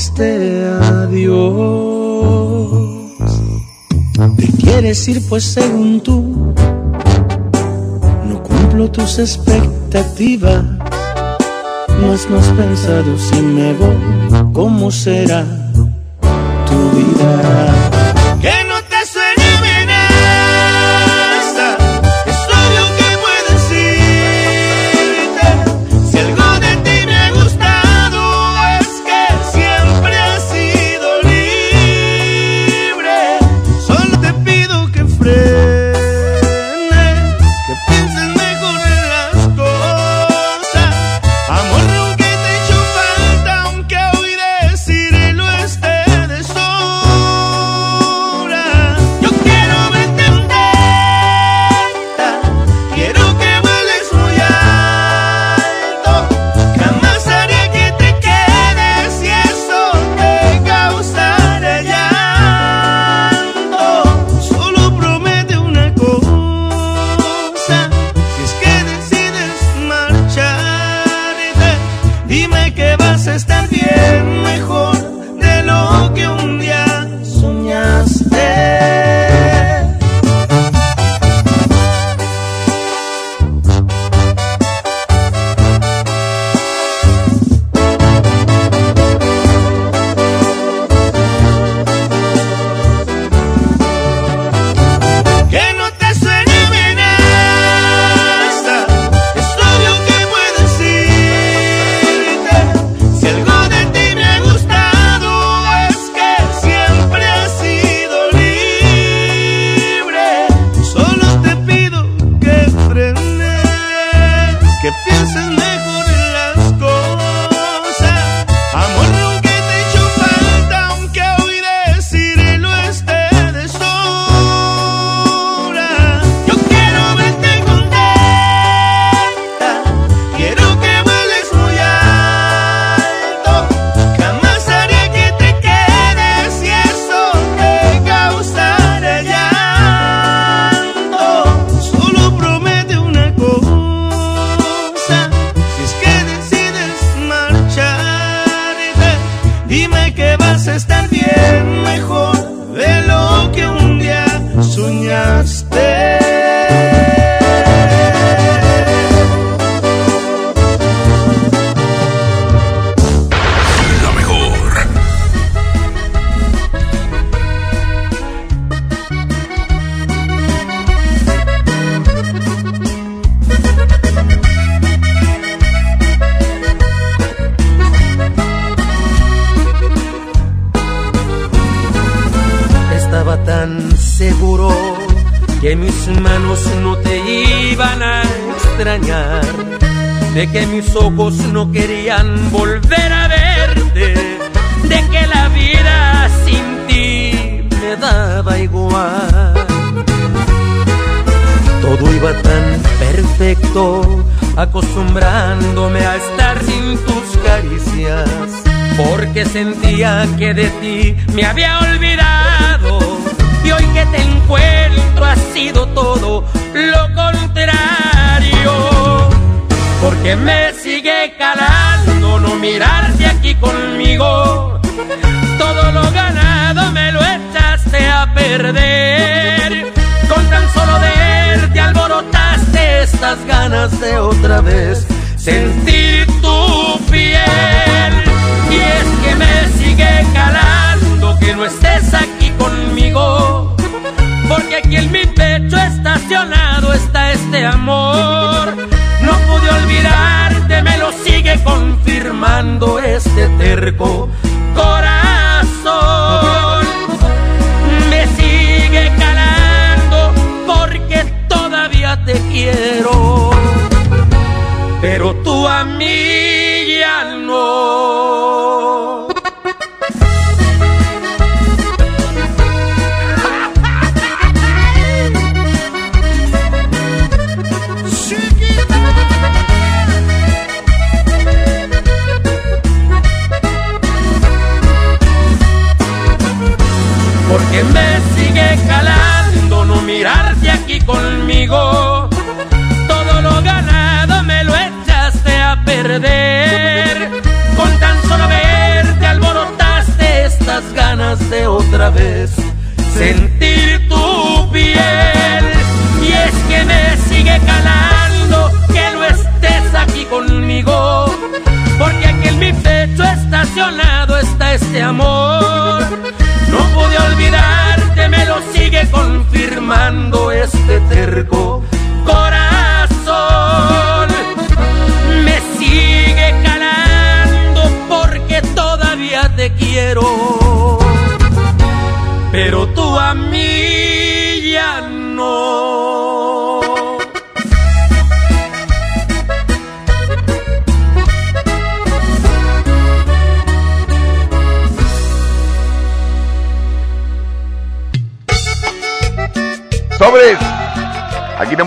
Este adiós? Te quieres ir pues según tú, no cumplo tus expectativas. Has, no has pensado si me voy, ¿cómo será tu vida?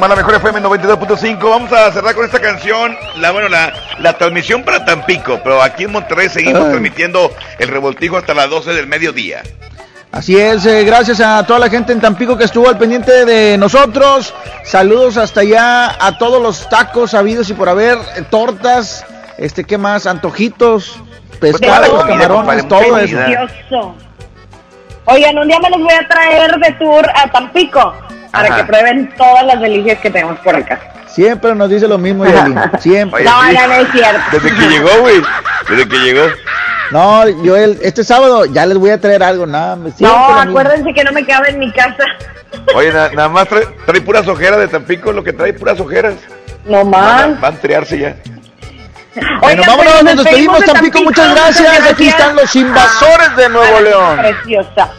La mejor FM 92.5. Vamos a cerrar con esta canción. La bueno, la, la transmisión para Tampico, pero aquí en Monterrey seguimos Ay. transmitiendo el revoltijo hasta las 12 del mediodía. Así es, eh, gracias a toda la gente en Tampico que estuvo al pendiente de nosotros. Saludos hasta allá a todos los tacos habidos y por haber, eh, tortas, este, ¿qué más? Antojitos, pescados, comida, camarones, compadre, todo eso. Delicioso. Oigan, un día me los voy a traer de tour a Tampico para Ajá. que prueben todas las delicias que tenemos por acá. Siempre nos dice lo mismo, Yelin, siempre. No, ya no es cierto. Desde que llegó, güey. Desde que llegó. No, yo el, este sábado ya les voy a traer algo, nada, No, acuérdense que no me cabe en mi casa. Oye, na- nada más trae, trae puras ojeras de Tampico, lo que trae puras ojeras. No más. Van, van a triarse ya. Bueno, Oigan, vámonos, pues, nos despedimos, de Tampico, muchas gracias. Aquí están los invasores de Nuevo León. Preciosa.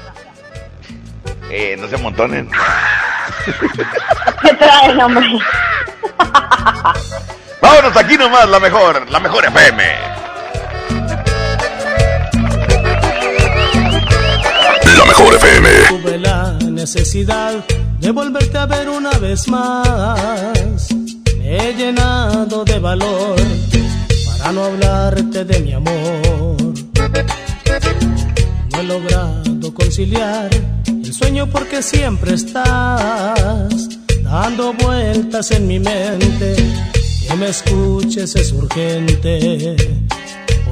Eh, no se amontonen. ¿Qué traen, hombre? Vámonos aquí nomás, la mejor, la mejor FM. La mejor FM. Tuve la necesidad de volverte a ver una vez más. Me he llenado de valor para no hablarte de mi amor. Logrado conciliar el sueño porque siempre estás dando vueltas en mi mente. Que me escuches es urgente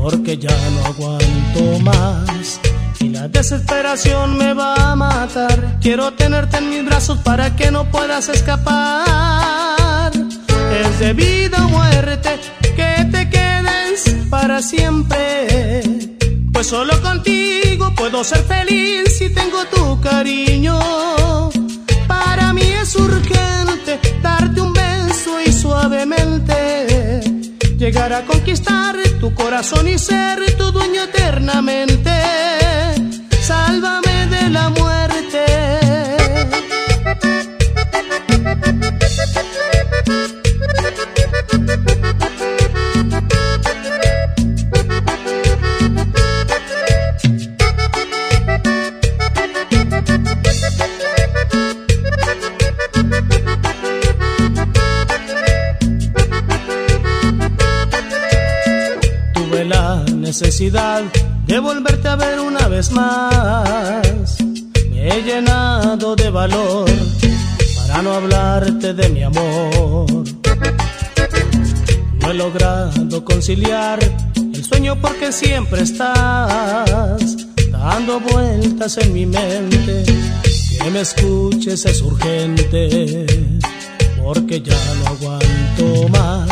porque ya no aguanto más y la desesperación me va a matar. Quiero tenerte en mis brazos para que no puedas escapar. Es de vida o muerte que te quedes para siempre. Pues solo contigo puedo ser feliz si tengo tu cariño. Para mí es urgente darte un beso y suavemente llegar a conquistar tu corazón y ser tu dueño eternamente. Sálvame de la muerte. Necesidad de volverte a ver una vez más. Me he llenado de valor para no hablarte de mi amor. No he logrado conciliar el sueño porque siempre estás dando vueltas en mi mente. Que me escuches es urgente porque ya no aguanto más.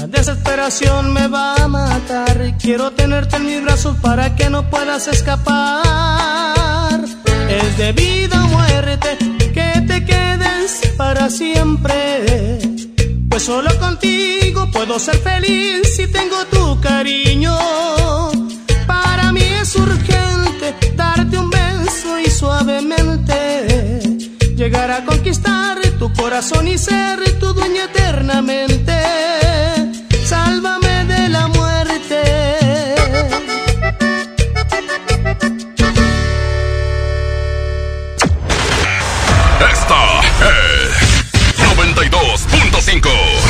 La desesperación me va a matar. Quiero tenerte en mis brazos para que no puedas escapar. Es de vida o muerte que te quedes para siempre. Pues solo contigo puedo ser feliz si tengo tu cariño. Para mí es urgente darte un beso y suavemente llegar a conquistar tu corazón y ser tu dueña eternamente. Sálvame de la muerte. Esta es 92.5.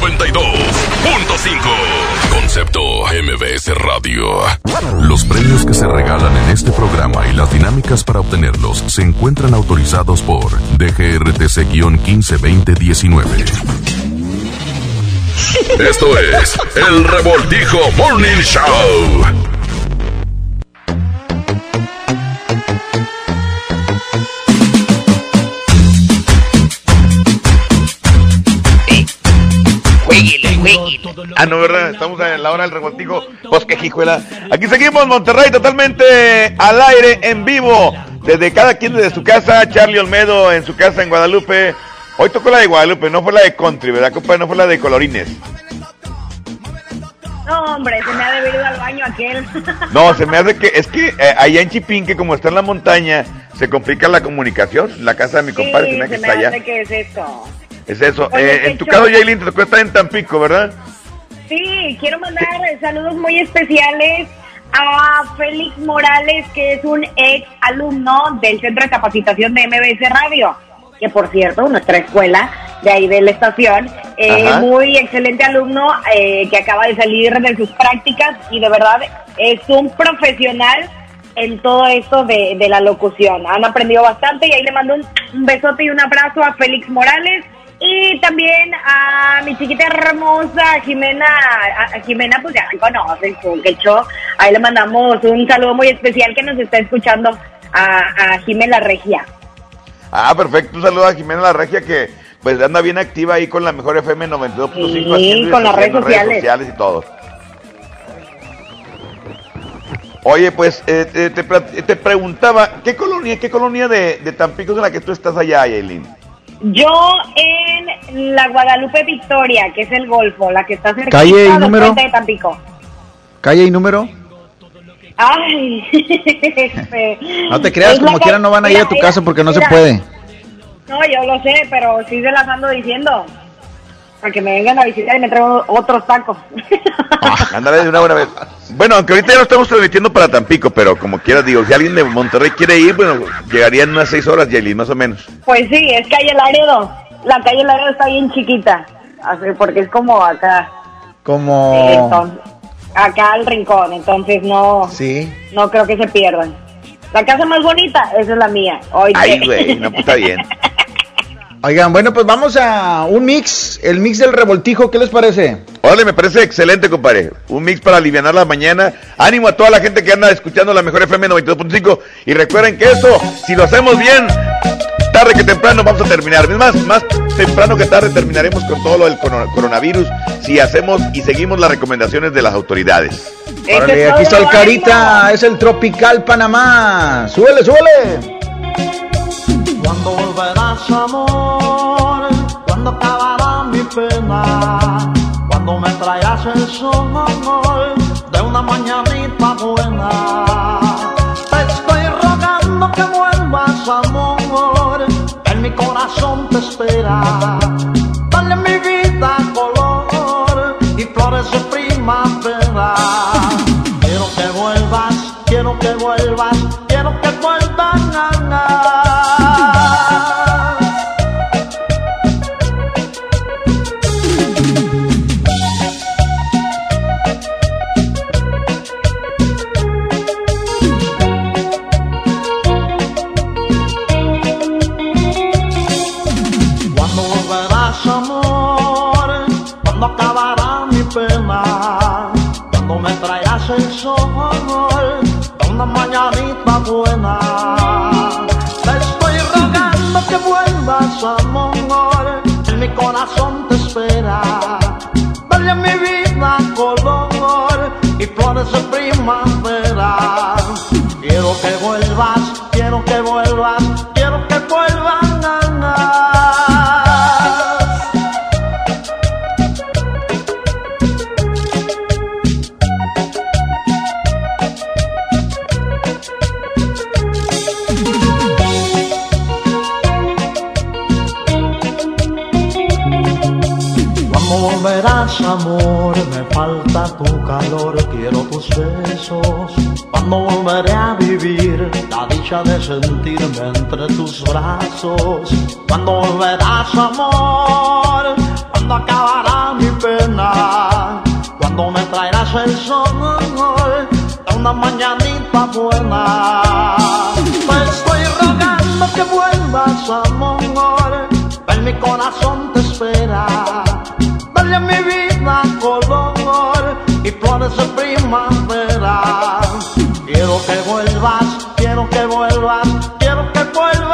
92.5. Concepto MBS Radio. Los premios que se regalan en este programa y las dinámicas para obtenerlos se encuentran autorizados por DGRTC-152019. Esto es El Revoltijo Morning Show. Ah, no, ¿verdad? Estamos en la hora del revoltijo. Bosque Jijuela. Aquí seguimos, Monterrey, totalmente al aire, en vivo. Desde cada quien desde su casa. Charlie Olmedo en su casa en Guadalupe. Hoy tocó la de Guadalupe, no fue la de Country, ¿verdad, compadre? No fue la de Colorines. No, hombre, se me ha debido al baño aquel. No, se me hace que, es que eh, allá en Chipinque, como está en la montaña, se complica la comunicación. La casa de mi compadre sí, se me hace se que me está hace allá. que es eso. Es eso. Eh, en tu caso, Yailin, te tocó estar en Tampico, ¿verdad? Sí, quiero mandar saludos muy especiales a Félix Morales, que es un ex alumno del Centro de Capacitación de MBS Radio, que por cierto, nuestra escuela de ahí de la estación, eh, muy excelente alumno eh, que acaba de salir de sus prácticas y de verdad es un profesional en todo esto de, de la locución. Han aprendido bastante y ahí le mando un, un besote y un abrazo a Félix Morales. Y también a mi chiquita hermosa Jimena, a a Jimena pues ya la conoces, tú, que show. Ahí le mandamos un saludo muy especial que nos está escuchando a, a Jimena Regia. Ah, perfecto. Un saludo a Jimena La Regia que pues anda bien activa ahí con la mejor FM 92.5. Sí, con las redes sociales. sociales y todo. Oye, pues eh, te, te te preguntaba, ¿qué colonia, qué colonia de, de Tampico es en la que tú estás allá, Yailin? Yo en la Guadalupe Victoria, que es el Golfo, la que está cerca Calle y número. de Tampico. Calle y número. Ay, este, No te creas, como quiera no van a ir a tu casa porque no se puede. No, yo lo sé, pero sí se las ando diciendo. Para que me vengan a visitar y me traigan otros tacos. Ándale de una buena vez. Bueno, aunque ahorita ya lo estamos transmitiendo para Tampico, pero como quieras, digo, si alguien de Monterrey quiere ir, bueno, llegaría en unas seis horas, Yailin, más o menos. Pues sí, es calle Laredo. La calle Laredo está bien chiquita. Así, porque es como acá. Como... Entonces, acá al rincón, entonces no, Sí. no creo que se pierdan. La casa más bonita, esa es la mía. Oye. Ay, güey, no, pues está bien. Oigan, bueno, pues vamos a un mix, el mix del revoltijo, ¿qué les parece? Órale, me parece excelente, compadre. Un mix para aliviar la mañana. Ánimo a toda la gente que anda escuchando la mejor FM 92.5. Y recuerden que esto, si lo hacemos bien, tarde que temprano vamos a terminar. Es más, más temprano que tarde terminaremos con todo lo del coro- coronavirus si hacemos y seguimos las recomendaciones de las autoridades. Órale, aquí está el Carita, es el Tropical Panamá. Súbele, súbele. Cuando volverás amor, acabará mi pena, cuando me traerás el sol de una mañanita buena. Te estoy rogando que vuelvas amor, en mi corazón te espera. Dale mi vida color y flores de primavera. Quiero que vuelvas, quiero que vuelvas, quiero que vuelvas. na, na. Traerás el sol, una mañanita buena. Te estoy rogando que vuelvas amor, en mi corazón te espera. Dale mi vida color y flores de primavera. Quiero que vuelvas, quiero que vuelvas, quiero que vuelvas. Amor, me falta tu calor, quiero tus besos. Cuando volveré a vivir la dicha de sentirme entre tus brazos. Cuando volverás amor, cuando acabará mi pena. Cuando me traerás el sol de una mañanita buena. Te estoy rogando que vuelvas amor, en mi corazón te espera. Dale a mi vida color y flores de primavera. Quiero que vuelvas, quiero que vuelvas, quiero que vuelvas.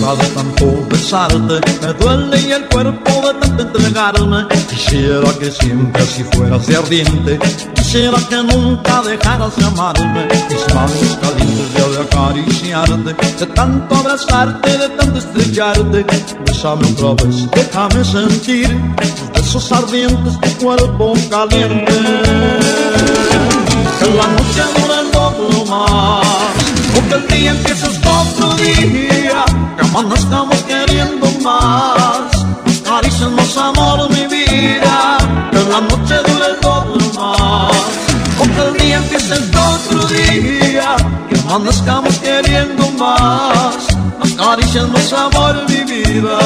Boca de tanto besarte, me duele y el cuerpo de tanto entregarme. Quisiera que siempre así fueras de ardiente, quisiera que nunca dejaras de amarme. Mis manos calientes de acariciarte, de tanto abrazarte, de tanto estrellarte. Bésame otra vez, déjame sentir tus besos ardientes, tu cuerpo caliente. Que la noche dure el más. Porque el día empieza es otro día, que amanezcamos queriendo más. Caricias, más amor, mi vida, que la noche dure el doble más. Porque el día empieza otro día, que amanezcamos queriendo más. Más caricias, más amor, mi vida.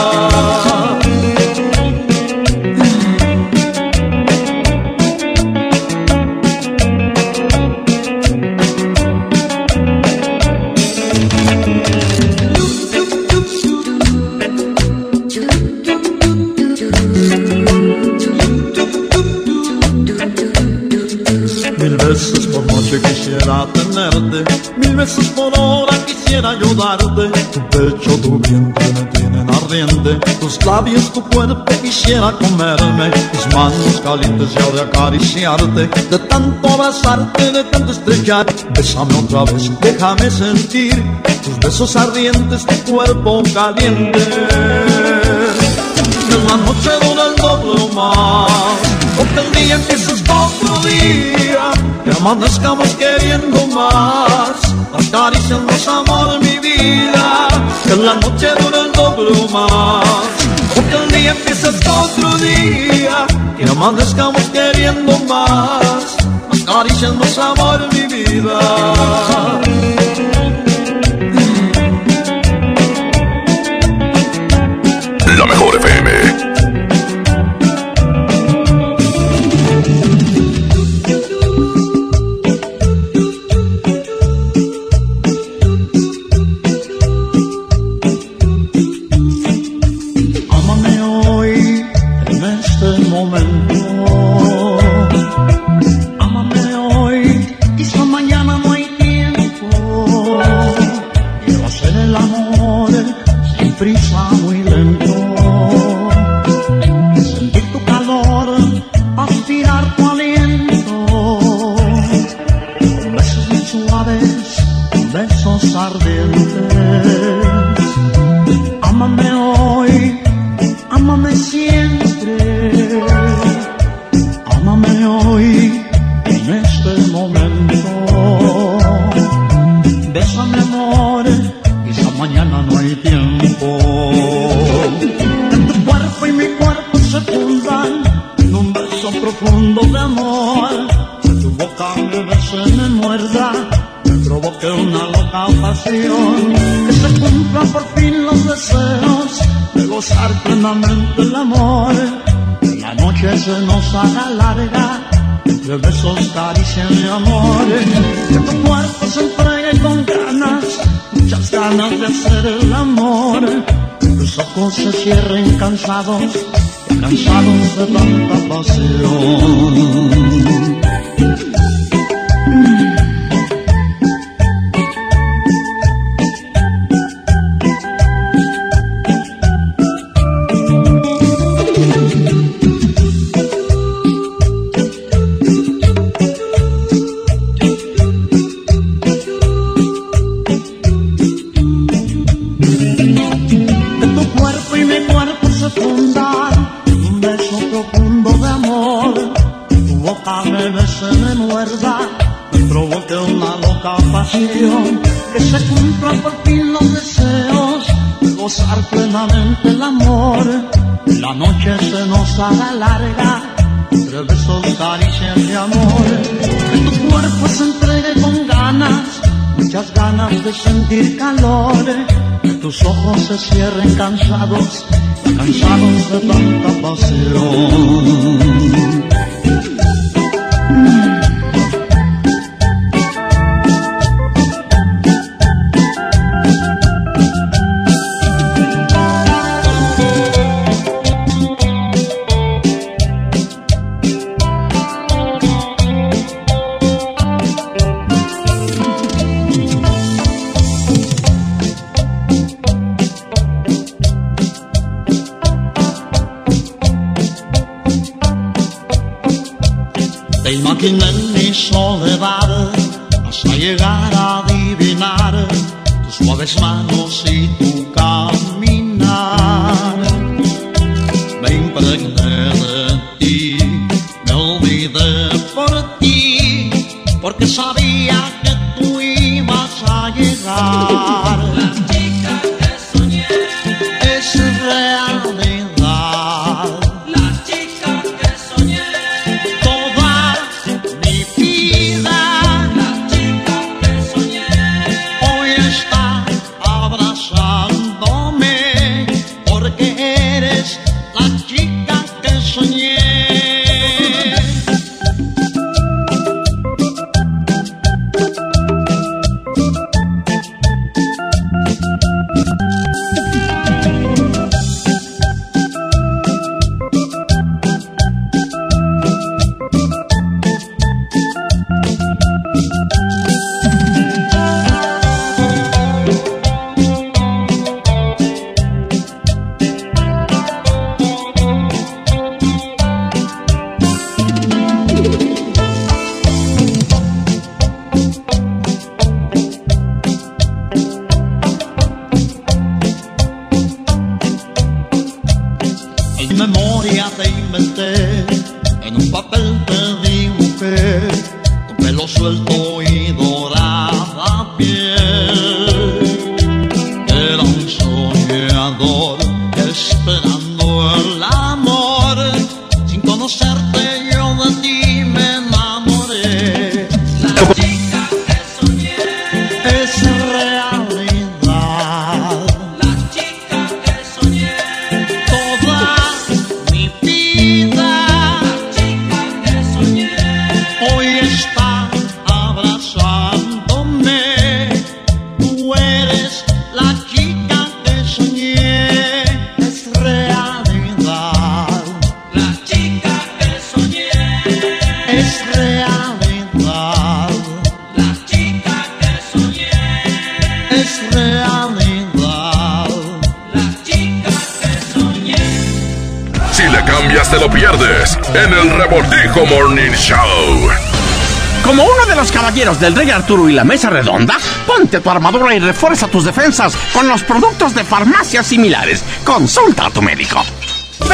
Quisiera tenerte, mil veces por hora quisiera ayudarte. Tu pecho, tu vientre me tienen ardiente, tus labios, tu cuerpo quisiera comerme, mis manos calientes ya de acariciarte, de tanto abrazarte, de tanto estrechar. Bésame otra vez, déjame sentir tus besos ardientes, tu cuerpo caliente. Que la noche dura el doble amanezcamos queriendo más, acariciando amor mi vida, que la noche dura el doble más, porque el día empieza otro día, y amanezcamos queriendo más, acariciando amor mi vida. se cierren cansados, cansados de tanta pasión. cierren cansados, cansados de tanta pasión. Caballeros del Rey Arturo y la Mesa Redonda, ponte tu armadura y refuerza tus defensas con los productos de farmacias similares. Consulta a tu médico.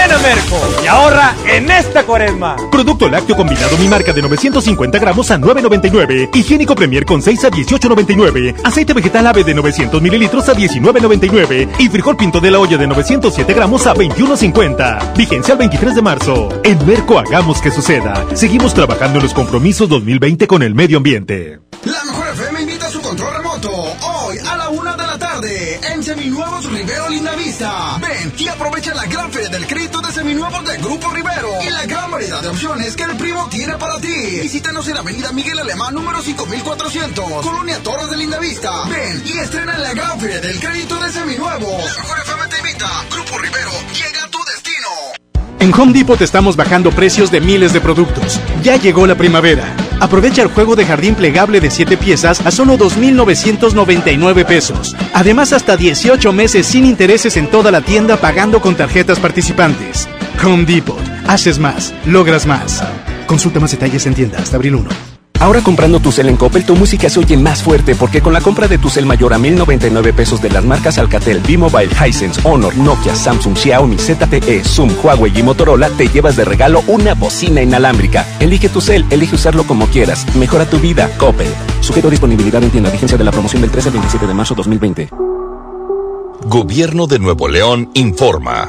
Ven a Merco y ahorra en esta cuaresma. Producto lácteo combinado mi marca de 950 gramos a 9.99. Higiénico Premier con 6 a 18.99. Aceite vegetal ave de 900 mililitros a 19.99. Y frijol pinto de la olla de 907 gramos a 21.50. Vigencia el 23 de marzo. En Merco hagamos que suceda. Seguimos trabajando en los compromisos 2020 con el medio ambiente. La mejor FM invita a su control remoto hoy a la una de la tarde en Seminuevos Rivero Lindavista. Ven y aprovecha la gran feria Grupo Rivero y la gran variedad de opciones que el primo tiene para ti. Visítanos en Avenida Miguel Alemán número 5400, Colonia Torres de Lindavista. Ven y estrena en la gran feria del crédito de te invita. Grupo Rivero llega a tu destino. En Home Depot estamos bajando precios de miles de productos. Ya llegó la primavera. Aprovecha el juego de jardín plegable de 7 piezas a solo 2.999 pesos. Además, hasta 18 meses sin intereses en toda la tienda pagando con tarjetas participantes. Home Depot. Haces más, logras más. Consulta más detalles en tienda hasta abril 1. Ahora comprando tu cel en Coppel, tu música se oye más fuerte porque con la compra de tu cel mayor a 1099 pesos de las marcas Alcatel, B-Mobile, Hisense, Honor, Nokia, Samsung, Xiaomi, ZTE, Zoom, Huawei y Motorola, te llevas de regalo una bocina inalámbrica. Elige tu cel, elige usarlo como quieras. Mejora tu vida, Coppel. Sujeto a disponibilidad en tienda. Vigencia de la promoción del 13 al 27 de marzo 2020. Gobierno de Nuevo León informa.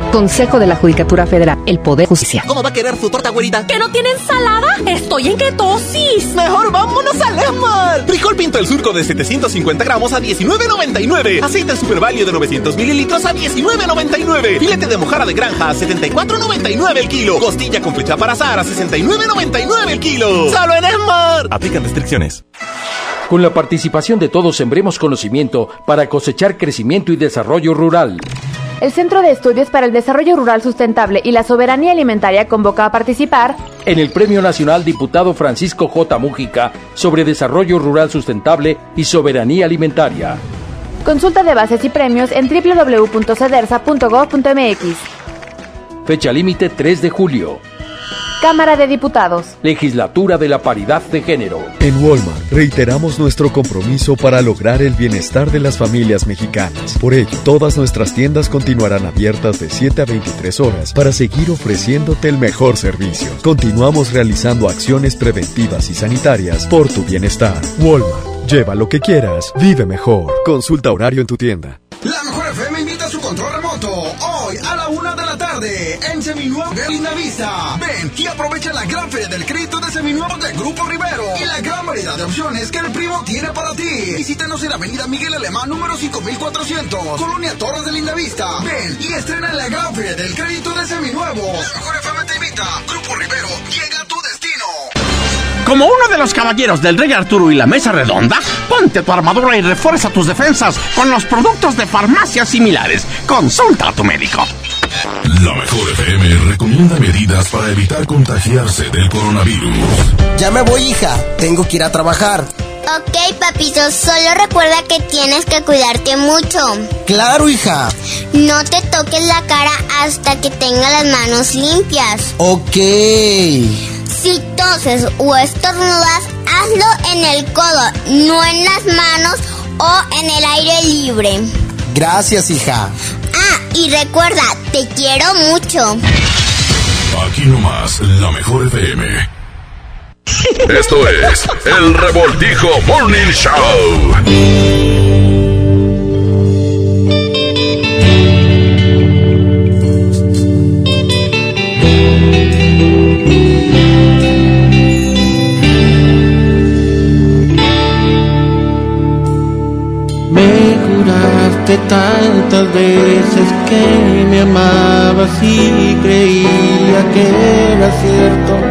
Consejo de la Judicatura Federal, el Poder Justicia. ¿Cómo va a querer su torta, güerita? ¿Que no tiene ensalada? Estoy en ketosis. Mejor vámonos al Esmar. Frijol pinto el surco de 750 gramos a 19.99. Aceite Super Value de 900 mililitros a 19.99. Filete de mojara de granja a 74.99 el kilo. Costilla con flecha para azar a 69.99 el kilo. ¡Solo en Esmar! Aplican restricciones. Con la participación de todos sembremos conocimiento para cosechar crecimiento y desarrollo rural. El Centro de Estudios para el Desarrollo Rural Sustentable y la Soberanía Alimentaria convoca a participar en el Premio Nacional Diputado Francisco J. Mújica sobre Desarrollo Rural Sustentable y Soberanía Alimentaria. Consulta de bases y premios en www.cedersa.gov.mx. Fecha límite 3 de julio. Cámara de Diputados. Legislatura de la Paridad de Género. En Walmart reiteramos nuestro compromiso para lograr el bienestar de las familias mexicanas. Por ello, todas nuestras tiendas continuarán abiertas de 7 a 23 horas para seguir ofreciéndote el mejor servicio. Continuamos realizando acciones preventivas y sanitarias por tu bienestar. Walmart. Lleva lo que quieras, vive mejor. Consulta horario en tu tienda. La mejor FM hoy a la una de la tarde en Seminuevo de Lindavista. Ven y aprovecha la gran feria del crédito de Seminuevo de Grupo Rivero y la gran variedad de opciones que el primo tiene para ti. Visítanos en Avenida Miguel Alemán número 5400, Colonia Torres de Lindavista. Ven y estrena la gran feria del crédito de Seminuevo. La Como uno de los caballeros del Rey Arturo y la Mesa Redonda, ponte tu armadura y refuerza tus defensas con los productos de farmacias similares. Consulta a tu médico. La mejor FM recomienda medidas para evitar contagiarse del coronavirus. Ya me voy, hija. Tengo que ir a trabajar. Ok, papito, solo recuerda que tienes que cuidarte mucho. Claro, hija. No te toques la cara hasta que tengas las manos limpias. Ok. Si toses o estornudas, hazlo en el codo, no en las manos o en el aire libre. Gracias, hija. Ah, y recuerda, te quiero mucho. Aquí nomás, la mejor FM. Esto es el Revoltijo Morning Show. Me juraste tantas veces que me amabas y creía que era cierto.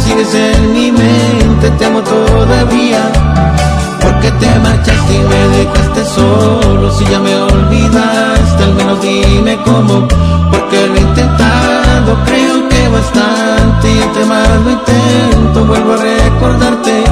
sigues en mi mente, te amo todavía. Porque te marchaste y me dejaste solo, si ya me olvidaste, al menos dime cómo, porque lo he intentado, creo que bastante, y entre más lo intento, vuelvo a recordarte.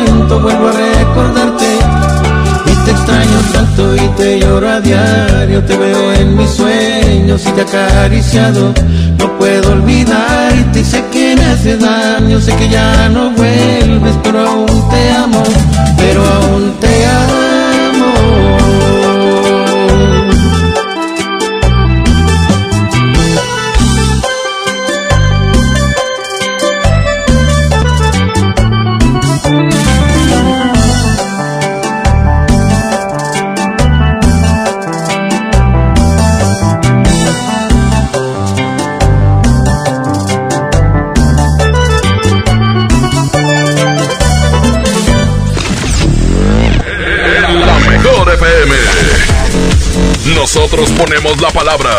diario, te veo en mis sueños y te acariciado. No puedo olvidarte y sé que me hace daño, sé que ya no vuelves, pero aún te amo, pero aún Nosotros ponemos la palabra.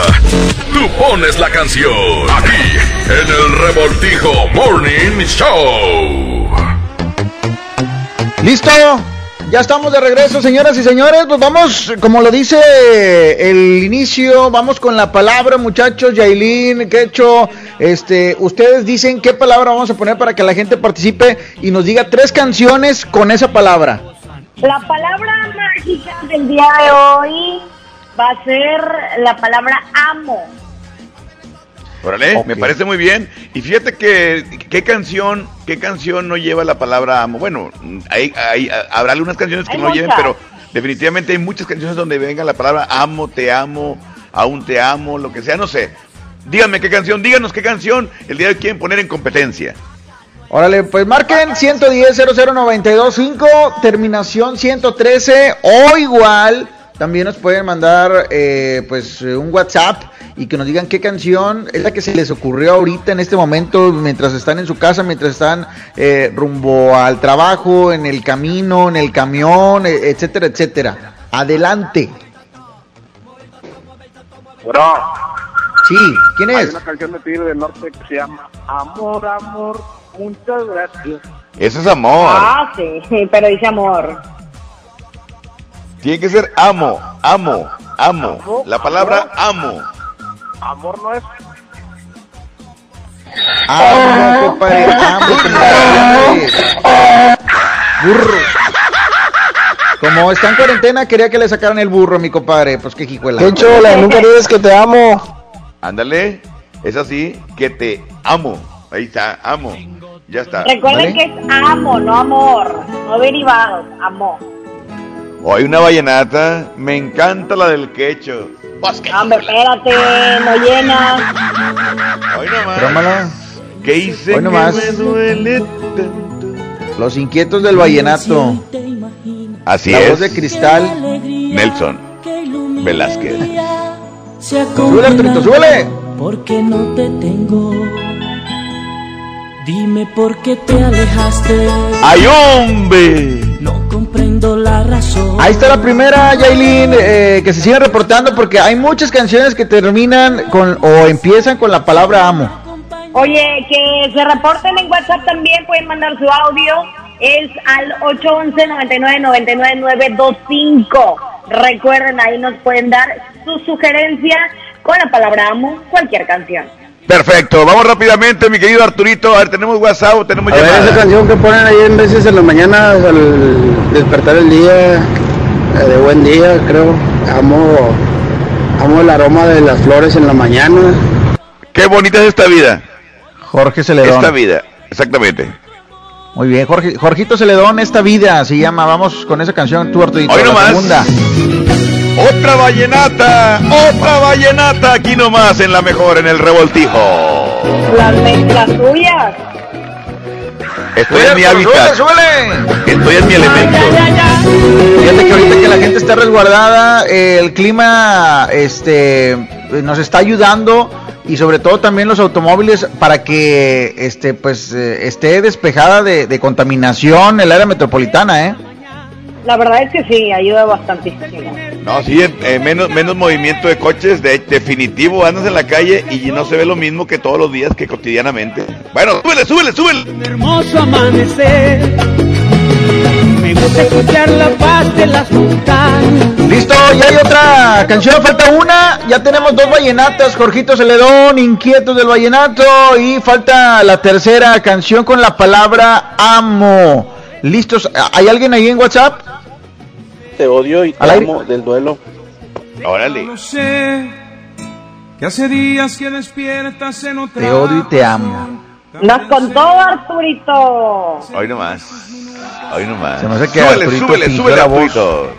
Tú pones la canción. Aquí, en el Revoltijo Morning Show. ¿Listo? Ya estamos de regreso, señoras y señores. Pues vamos, como lo dice el inicio, vamos con la palabra, muchachos. Yailin, Quecho, este, ustedes dicen qué palabra vamos a poner para que la gente participe y nos diga tres canciones con esa palabra. La palabra mágica del día de hoy va a ser la palabra amo. Órale, me parece muy bien. Y fíjate que qué canción, qué canción no lleva la palabra amo. Bueno, hay, hay, habrá algunas canciones que Hay no lleven, pero definitivamente hay muchas canciones donde venga la palabra amo, te amo, aún te amo, lo que sea, no sé. Díganme qué canción, díganos qué canción el día de hoy quieren poner en competencia. Órale, pues marquen 110 00925, terminación 113 o igual. También nos pueden mandar eh, pues eh, un WhatsApp y que nos digan qué canción es la que se les ocurrió ahorita en este momento, mientras están en su casa, mientras están eh, rumbo al trabajo, en el camino, en el camión, e- etcétera, etcétera. Adelante. Bro, Sí, ¿quién hay es? una canción de Tigre del Norte que se llama Amor, amor, muchas gracias. Eso es amor. Ah, sí, pero dice amor. Tiene que ser amo, amo, amo. La palabra amo. Amor no es. Amo, compadre, amo, compadre. Burro. Como está en cuarentena, quería que le sacaran el burro, mi compadre. Pues qué jijuela. Qué chola, nunca dices que te amo. Ándale, es así, que te amo. Ahí está, amo. Ya está. Recuerden ¿Vale? que es amo, no amor. No derivados, amor. Hoy una vallenata, me encanta la del quecho. Hombre, espérate, no llena. Hoy nomás. Trómala. ¿Qué hice? Hoy que nomás. me duele? Los inquietos del vallenato. Así La es. voz de cristal. Nelson Velázquez. Súbele, Arturito, súbele. Porque no te tengo. Dime por qué te alejaste. ¡Ay, hombre! La razón. Ahí está la primera, Yailin, eh, que se sigue reportando porque hay muchas canciones que terminan con o empiezan con la palabra amo. Oye, que se reporten en WhatsApp también, pueden mandar su audio. Es al 811-999925. Recuerden, ahí nos pueden dar su sugerencia con la palabra amo, cualquier canción. Perfecto, vamos rápidamente, mi querido Arturito. A ver, tenemos WhatsApp tenemos A ver, esa canción que ponen ahí en veces en las mañanas al despertar el día, eh, de buen día, creo. Amo, amo el aroma de las flores en la mañana. Qué bonita es esta vida. Jorge Celedón. Esta vida, exactamente. Muy bien, Jorge, Jorgito Celedón, esta vida se llama. Vamos con esa canción, tú Arturito. Hoy la nomás. segunda. Otra vallenata, otra vallenata aquí nomás en la mejor, en el revoltijo. Las mezclas tuyas. Estoy en mi hábitat, estoy en mi elemento. Fíjate que ahorita que la gente está resguardada, eh, el clima este nos está ayudando y sobre todo también los automóviles para que este pues eh, esté despejada de, de contaminación el área metropolitana, ¿eh? La verdad es que sí, ayuda bastantísimo. No, sí, eh, menos, menos movimiento de coches, de, definitivo, andas en la calle y no se ve lo mismo que todos los días, que cotidianamente. Bueno, súbele, súbele, súbele. hermoso amanecer. Me gusta escuchar la paz de las montañas. Listo, ya hay otra canción, falta una, ya tenemos dos vallenatas, Jorgito Celedón, Inquietos del Vallenato y falta la tercera canción con la palabra amo. Listos, ¿hay alguien ahí en WhatsApp? Te odio y Al aire. del duelo. Órale. No sé que hace días que despiertas en otra Te odio y te amo. Nos contó Arturito. Hoy nomás. Hoy nomás. Se me hace que súbele, Arturito súbele, súbele, la voz. Arturito.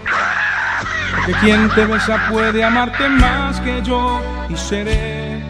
que quien te besa puede amarte más que yo y seré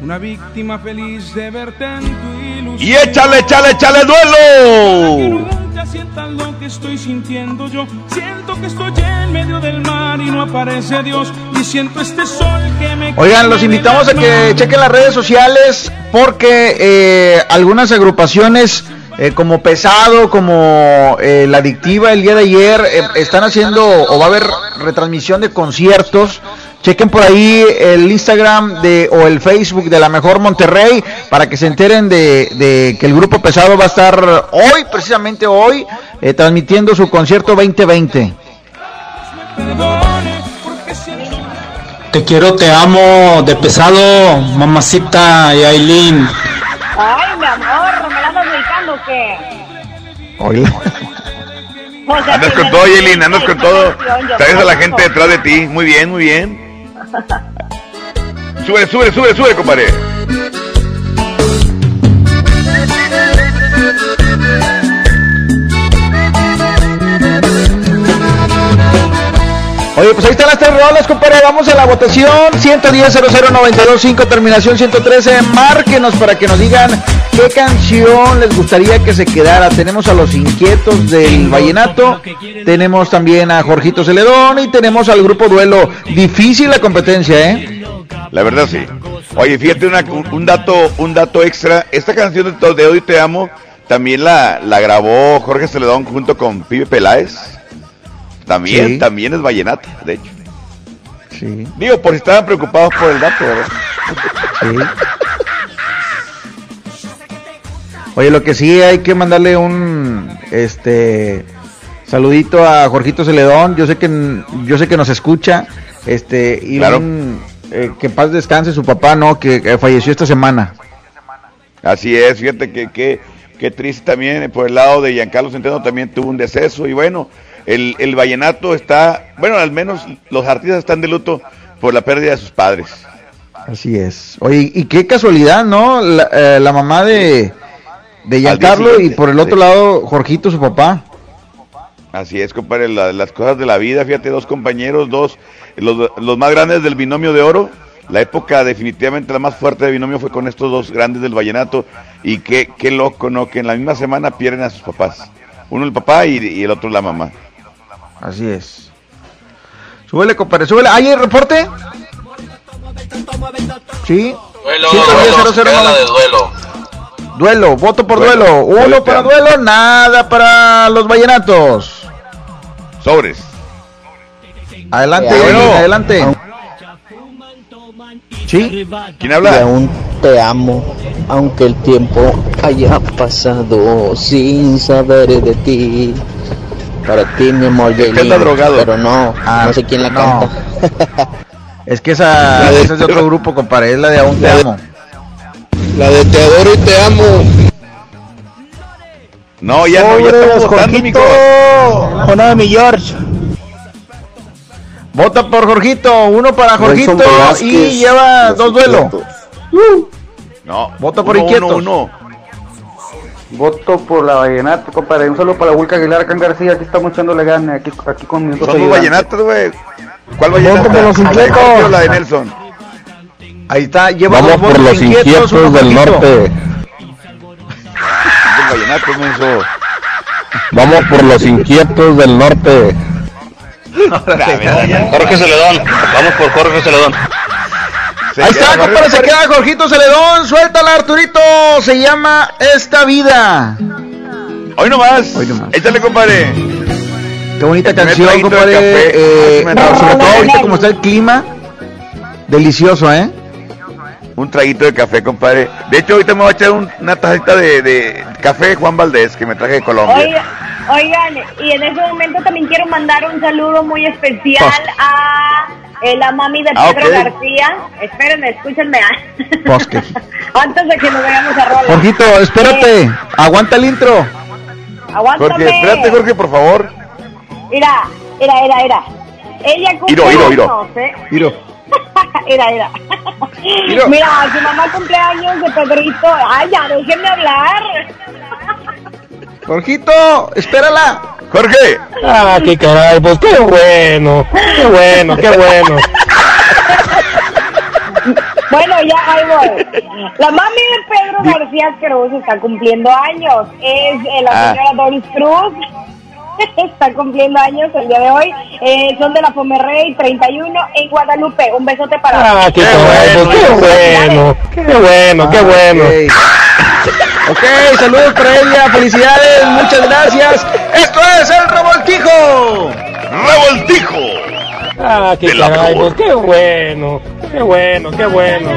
una víctima feliz de verte en tu ilusión. Y échale, échale, échale duelo. Nunca sientas lo que estoy sintiendo yo. Siento que estoy en medio del mar y no aparece Dios. Y siento este sol que me. Oigan, los invitamos a que chequen las redes sociales porque eh, algunas agrupaciones eh, como Pesado, como eh, La Adictiva el día de ayer eh, están haciendo o va a haber retransmisión de conciertos. Chequen por ahí el Instagram de o el Facebook de la Mejor Monterrey para que se enteren de, de que el grupo Pesado va a estar hoy, precisamente hoy, eh, transmitiendo su concierto 2020. Te quiero, te amo, de pesado, mamacita y Aileen. Ay, mi amor, ¿me la andas dedicando o qué? Sea, Andas con todo, Yelin, andas con todo. Traes a la gente detrás de ti. Muy bien, muy bien. Súbele, súbele, súbele, súbele, compadre. Oye, pues ahí están las tres rolas, compadre. Vamos a la votación. 110 00925 terminación 113. Márquenos para que nos digan qué canción les gustaría que se quedara. Tenemos a los inquietos del Vallenato. Tenemos también a Jorgito Celedón y tenemos al grupo Duelo. Difícil la competencia, ¿eh? La verdad sí. Oye, fíjate una- un, dato, un dato extra. Esta canción de, de Hoy Te Amo también la, la grabó Jorge Celedón junto con Pibe Peláez. También, Sí. también es vallenata, de hecho. Sí. Digo, por si estaban preocupados por el dato, ¿verdad? Oye, lo que sí hay que mandarle un este saludito a Jorgito Celedón. Yo sé que yo sé que nos escucha. Este y Claro. un, eh, que paz descanse su papá, no, que, que falleció esta semana. Así es, fíjate que, que, que triste también, eh, por el lado de Giancarlo Centeno también tuvo un deceso y bueno, el, el vallenato está, bueno, al menos los artistas están de luto por la pérdida de sus padres. Así es. Oye, y qué casualidad, ¿no? La, eh, la mamá de de Giancarlo y por el otro lado Jorgito su papá. Así es, compadre, la- las cosas de la vida, fíjate, dos compañeros, dos, los, los más grandes del binomio de oro. La época definitivamente la más fuerte de binomio fue con estos dos grandes del vallenato. Y qué, qué loco, ¿no? Que en la misma semana pierden a sus papás. Uno el papá y, y el otro la mamá. Así es. Súbele, compadre, súbele. ¿Hay el reporte? Sí. Duelo, 110, duelo, 00, queda la no. de duelo. Duelo, voto por Duelo, duelo. Uno duelo, para duelo, nada para los vallenatos. Sobres. Adelante, Eh, bueno. adelante. ¿Sí? ¿Quién Y habla? aún te amo, aunque el tiempo haya pasado sin saber de ti. Para ti, mi amor, Que anda Yailin, drogado. pero no, Ah, no sé quién la no. canta. Es que esa, de- esa es de otro grupo, compadre. Es la de Aún te de- amo. La de te adoro y te amo. No, ya no, ya estamos votando, mijo. Mi George. Vota por Jorgito, uno para Jorgito y lleva dos duelos. No. Vota por uno, inquietos. uno, uno. Voto por la vallenata, compadre. Un saludo para Vulca Aguilar, en García. Aquí estamos echándole gana. Aquí, aquí con mis dos Somos vallenatos, güey. ¿Cuál Voto vallenata? por los ¿La de inquietos. La de Nelson? Ahí está, lleva Vamos por los inquietos del norte. Los vallenatos, menso. Vamos por los inquietos del norte. Jorge Celedón. Vamos por Jorge Celedón. Se Ahí está, compadre, se queda Jorgito Celedón. Suéltala, Arturito. Se llama Esta Vida. Hoy nomás. Hoy nomás. Échale, compadre. Qué bonita El canción, compadre. Eh, no, sobre todo ahorita como está el clima. Delicioso, ¿eh? Un traguito de café, compadre. De hecho, ahorita me voy a echar un- una tacita de, de café Juan Valdés que me traje de Colombia. Oiga- oigan, y en ese momento también quiero mandar un saludo muy especial a eh, la mami de Ah, Pedro ok. García. Espérenme, escúchenme. Bosque. Antes de que nos vayamos a rola. Jorgito, espérate. Aguanta el intro. Aguántame. Jorge, espérate, Jorge, por favor. Mira, mira, mira, mira. Ella cumple Iro, iro, iro. años, ¿eh? Miro. Mira, mira. Mira. Mira, su mamá cumpleaños de Pedrito. Ay, ya, déjenme hablar. Jorgito, espérala. Jorge. Ah, qué caray, pues qué bueno. Qué bueno, qué bueno. Bueno, ya ahí voy. La mami de Pedro García Cruz está cumpliendo años. Es eh, la Ah. señora Doris Cruz. está cumpliendo años el día de hoy. Eh, son de la Pomerrey 31 en Guadalupe. Un besote para Ah, qué caray, pues qué bueno. Qué bueno, qué bueno. Ok, Ok, saludos para ella, felicidades, muchas gracias. Esto es el revoltijo. Revoltijo. Ah, qué caray, pues qué bueno. Qué bueno, qué bueno.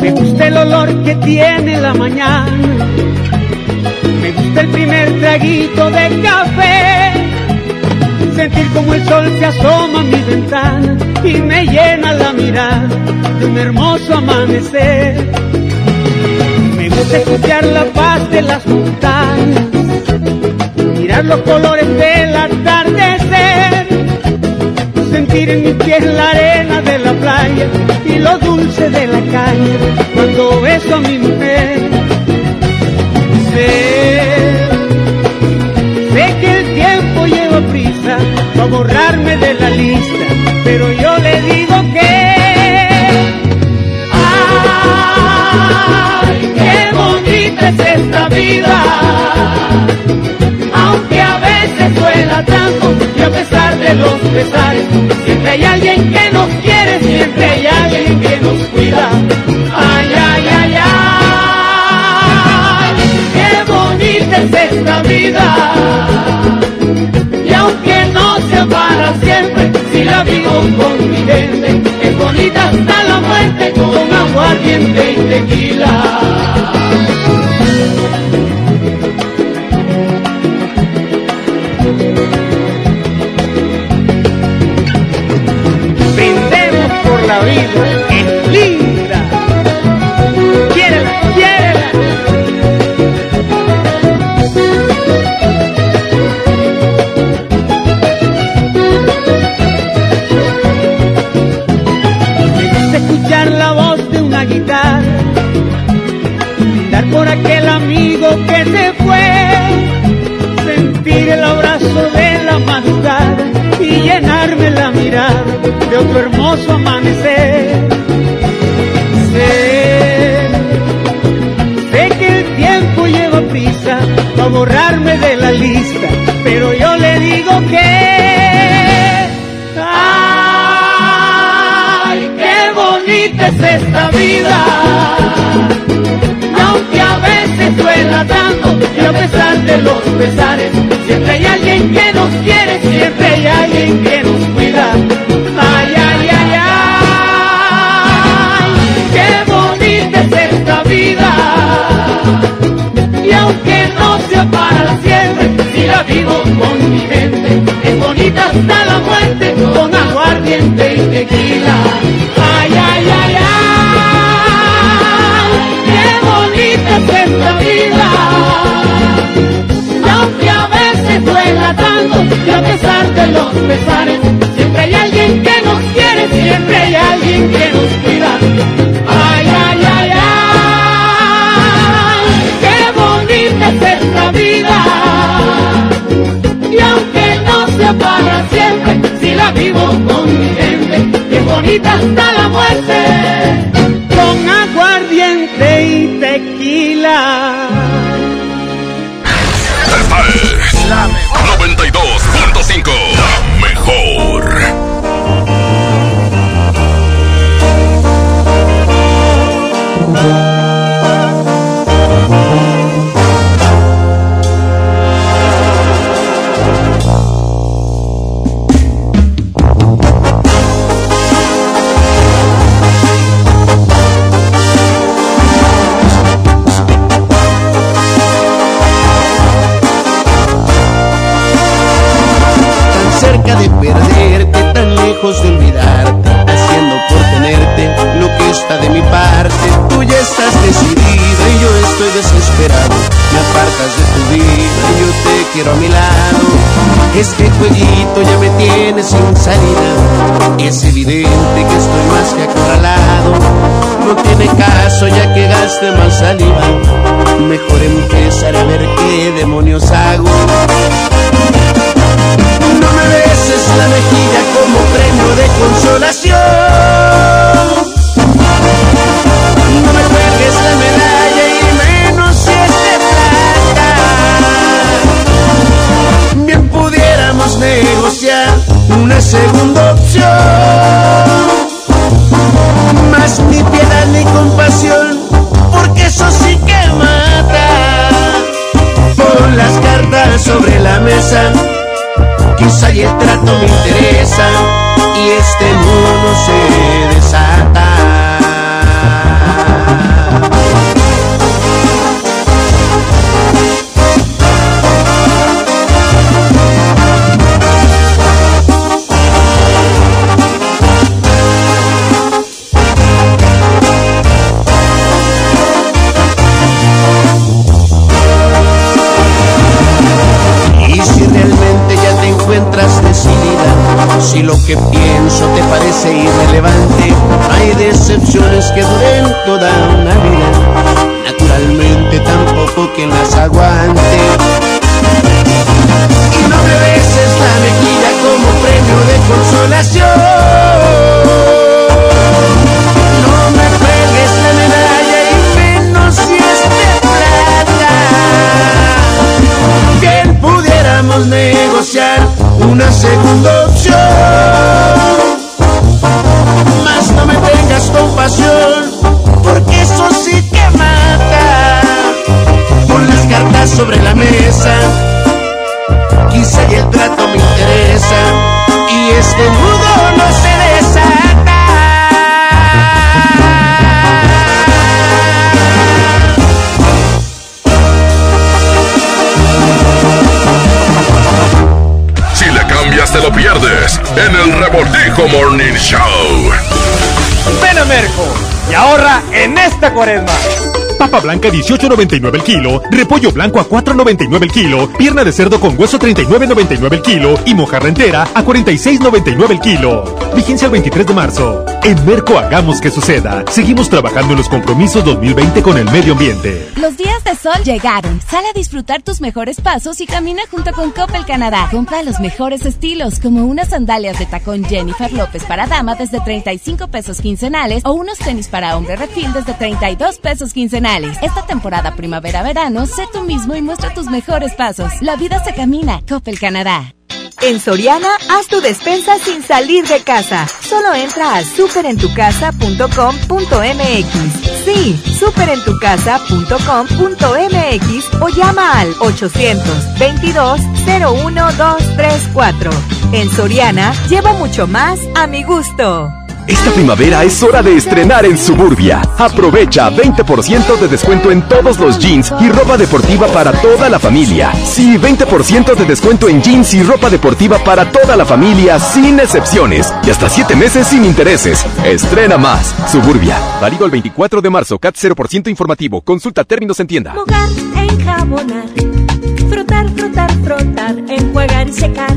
Me gusta el olor que tiene la mañana. El primer traguito de café. Sentir como el sol se asoma a mi ventana y me llena la mirada de un hermoso amanecer. Me gusta escuchar la paz de las montañas, mirar los colores del atardecer sentir en mis pies la arena de la playa y lo dulce de la caña cuando beso a mi mujer. Sé para borrarme de la lista, pero yo le digo que... ¡Ay, qué bonita es esta vida, aunque a veces duela tanto y a pesar de los pesares, siempre hay alguien que nos quiere, siempre hay alguien que nos cuida. Ay, ay, ay, ay, qué bonita es esta vida. Con mi gente, es bonita hasta la muerte con aguardiente y tequila. Amanecer. Sé, que el tiempo lleva prisa para borrarme de la lista, pero yo le digo que ¡Ay, qué bonita es esta vida! Aunque a veces duela tanto, y a pesar de los pesares, siempre hay alguien que nos quiere, siempre hay alguien que nos para siempre, si la vivo con mi gente, es bonita hasta la muerte, con aguardiente y tequila. Ay, ay, ay, ay, qué bonita es esta vida. Y aunque a veces duela tanto, y a pesar de los pesares, 92.5. gaste más saliva. Mejor empezar a ver qué demonios hago. No me beses la mejilla como premio de consolación. No me cuelgues la medalla y menos si es de plata. Bien pudiéramos negociar una segunda opción. Más ni piedad ni compasión, porque eso sí que mata. Pon las cartas sobre la mesa quizá y el trato me interesa y este mundo se en el Revoltijo Morning Show. Ven a Merco y ahorra en esta cuaresma. Papa blanca 18.99 el kilo, repollo blanco a 4.99 el kilo, pierna de cerdo con hueso 39.99 el kilo y mojarra entera a 46.99 el kilo. Vigencia el 23 de marzo. En Merco hagamos que suceda. Seguimos trabajando en los compromisos 2020 con el medio ambiente. Los días de sol llegaron. Sale a disfrutar tus mejores pasos y camina junto con Coppel Canadá. Compra los mejores estilos, como unas sandalias de tacón Jennifer López para dama desde 35 pesos quincenales o unos tenis para hombre refil desde 32 pesos quincenales. Esta temporada primavera-verano, sé tú mismo y muestra tus mejores pasos. La vida se camina. Coppel Canadá. En Soriana, haz tu despensa sin salir de casa. Solo entra a superentucasa.com.mx. Sí, superentucasa.com.mx o llama al 822-01-234. En Soriana, llevo mucho más a mi gusto. Esta primavera es hora de estrenar en Suburbia. Aprovecha 20% de descuento en todos los jeans y ropa deportiva para toda la familia. Sí, 20% de descuento en jeans y ropa deportiva para toda la familia sin excepciones. Y hasta 7 meses sin intereses. Estrena más. Suburbia. Válido el 24 de marzo. CAT 0% informativo. Consulta términos en tienda. Mojar, enjabonar. Frotar, frotar, frotar. Enjuagar y secar.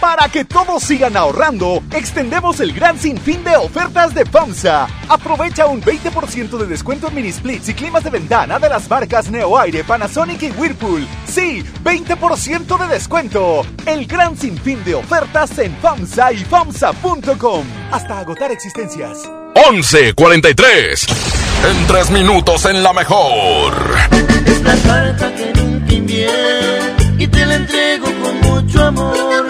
Para que todos sigan ahorrando, extendemos el gran sinfín de ofertas de FAMSA. Aprovecha un 20% de descuento en mini splits y climas de ventana de las marcas Neoaire, Panasonic y Whirlpool. Sí, 20% de descuento. El gran sinfín de ofertas en FAMSA y FAMSA.com. Hasta agotar existencias. 11.43. En tres minutos en la mejor. Es la carta que nunca y te la entrego con mucho amor.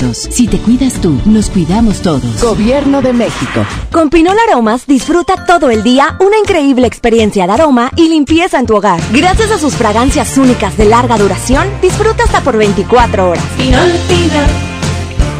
Si te cuidas tú, nos cuidamos todos. Gobierno de México. Con Pinol Aromas disfruta todo el día una increíble experiencia de aroma y limpieza en tu hogar. Gracias a sus fragancias únicas de larga duración, disfruta hasta por 24 horas. Pinol, Pinol.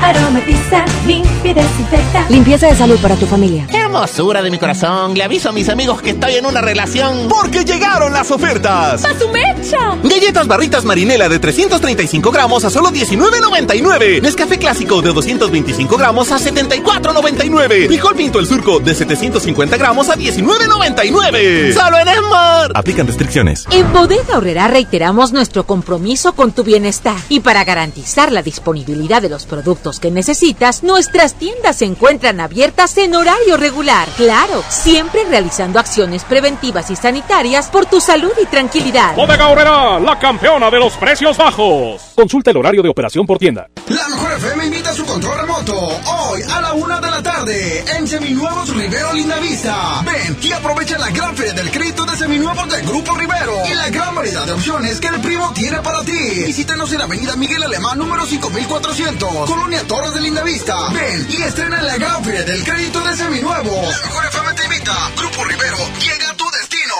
Aromatiza, limpia y desinfecta. Limpieza de salud para tu familia. Hermosura de mi corazón, le aviso a mis amigos que estoy en una relación. Porque llegaron las ofertas. ¡A su mecha! Galletas barritas marinela de 335 gramos a solo 19.99. Nescafé clásico de 225 gramos a 74.99. Frijol pinto el surco de 750 gramos a 19.99. Solo en Esmar. Aplican restricciones. En Bodega Horrera reiteramos nuestro compromiso con tu bienestar y para garantizar la disponibilidad de los productos que necesitas, nuestras tiendas se encuentran abiertas en horario regular. Claro, siempre realizando acciones preventivas y sanitarias por tu salud y tranquilidad. Bodega Horrera, la campeona de los precios bajos. Consulta el horario de operación por tienda. La mejor FM invita a su control remoto hoy a la una de la tarde en Seminuevos Rivero Lindavista. Ven y aprovecha la gran feria del crédito de Seminuevos del Grupo Rivero y la gran variedad de opciones que el primo tiene para ti. Visítanos en la avenida Miguel Alemán número 5400, Colonia Torres de Lindavista. Ven y estrena la gran feria del crédito de Seminuevos. La mejor FM te invita. Grupo Rivero, llega a tu destino.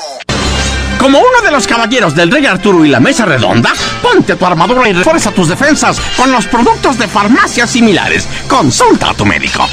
Como uno de los caballeros del Rey Arturo y la Mesa Redonda, ponte tu armadura y refuerza tus defensas con los productos de farmacias similares. Consulta a tu médico.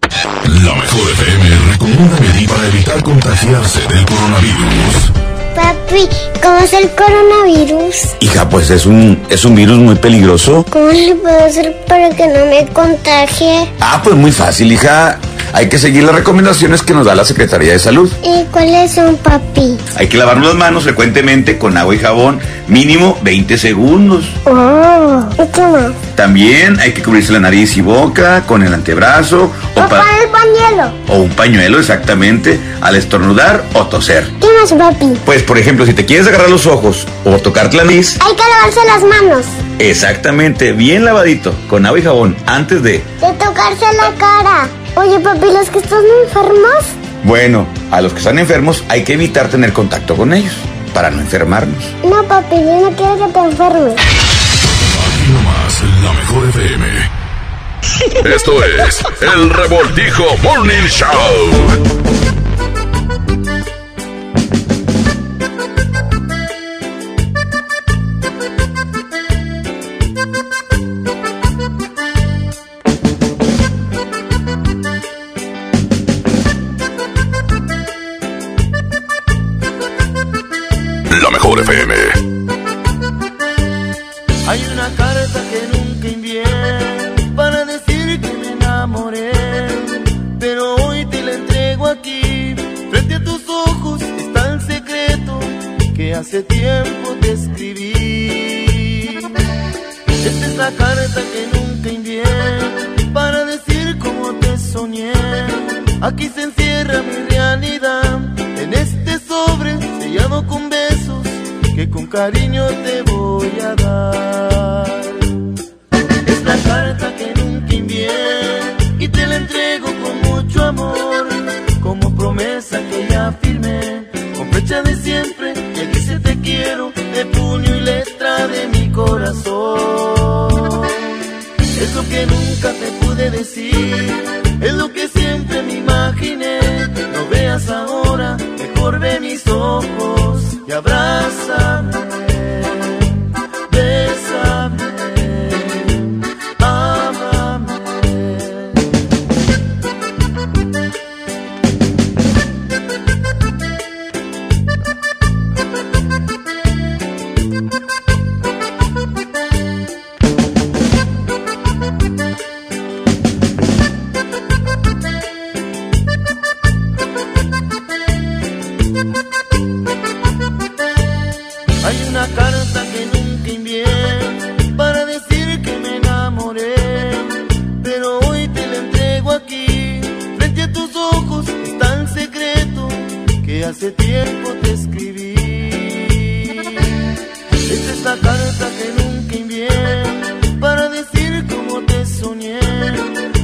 La mejor FM recomienda medir para evitar contagiarse del coronavirus. Papi, ¿cómo es el coronavirus? Hija, pues es un, es un virus muy peligroso. ¿Cómo le puedo hacer para que no me contagie? Ah, pues muy fácil, hija. Hay que seguir las recomendaciones que nos da la Secretaría de Salud. ¿Y cuáles son, papi? Hay que lavarnos las manos frecuentemente con agua y jabón, mínimo 20 segundos. Oh, ¿y qué más? También hay que cubrirse la nariz y boca con el antebrazo o, ¿O pa- el pañuelo? o un pañuelo exactamente al estornudar o toser. ¿Qué más, papi? Pues, por ejemplo, si te quieres agarrar los ojos o tocarte la nariz, Hay que lavarse las manos. exactamente, bien lavadito, con agua y jabón, antes de... De tocarse la cara. Oye, papi, ¿los que están enfermos? Bueno, a los que están enfermos hay que evitar tener contacto con ellos, para no enfermarnos. No, papi, yo no quiero que te enfermes. Aquí nomás, la mejor FM. Esto es El Revoltijo Morning Show. Hay una carta que nunca envié para decir que me enamoré, pero hoy te la entrego aquí. Frente a tus ojos está el secreto que hace tiempo te escribí. Esta es la carta que nunca envié para decir cómo te soñé.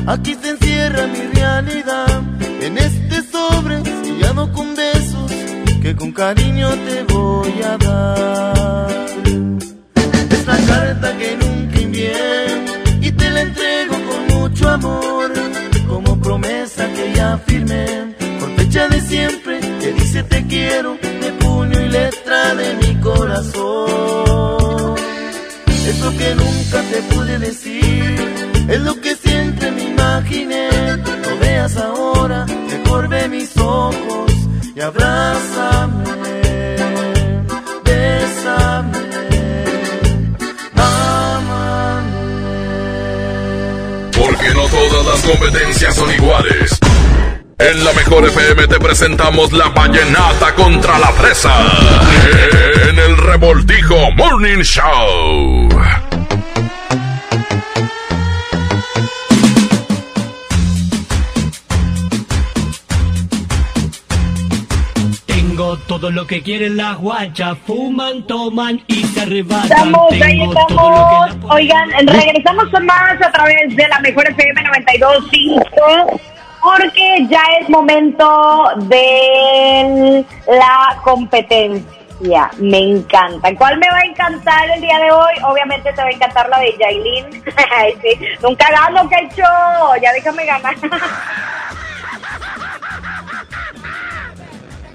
Aquí se encierra mi realidad en este sobre sellado con con cariño te voy a dar. Es la carta que nunca envié y te la entrego con mucho amor, como promesa que ya firmé, con fecha de siempre que dice te quiero, de puño y letra de mi corazón. Es lo que nunca te pude decir, es lo que siempre me imaginé. Veas veas ahora, mejor ve mis ojos abrázame, bésame, Porque no todas las competencias son iguales. En la mejor FM te presentamos la vallenata contra la fresa. En el revoltijo Morning Show. Todo lo que quieren las guachas, fuman, toman y se arrebatan. Estamos, ahí estamos. Oigan, regresamos con más a través de la mejor FM 92.5 porque ya es momento de la competencia. Me encanta. ¿Cuál me va a encantar el día de hoy? Obviamente te va a encantar la de Yailin. Ay, sí. Nunca gano, que hecho. Ya déjame ganar.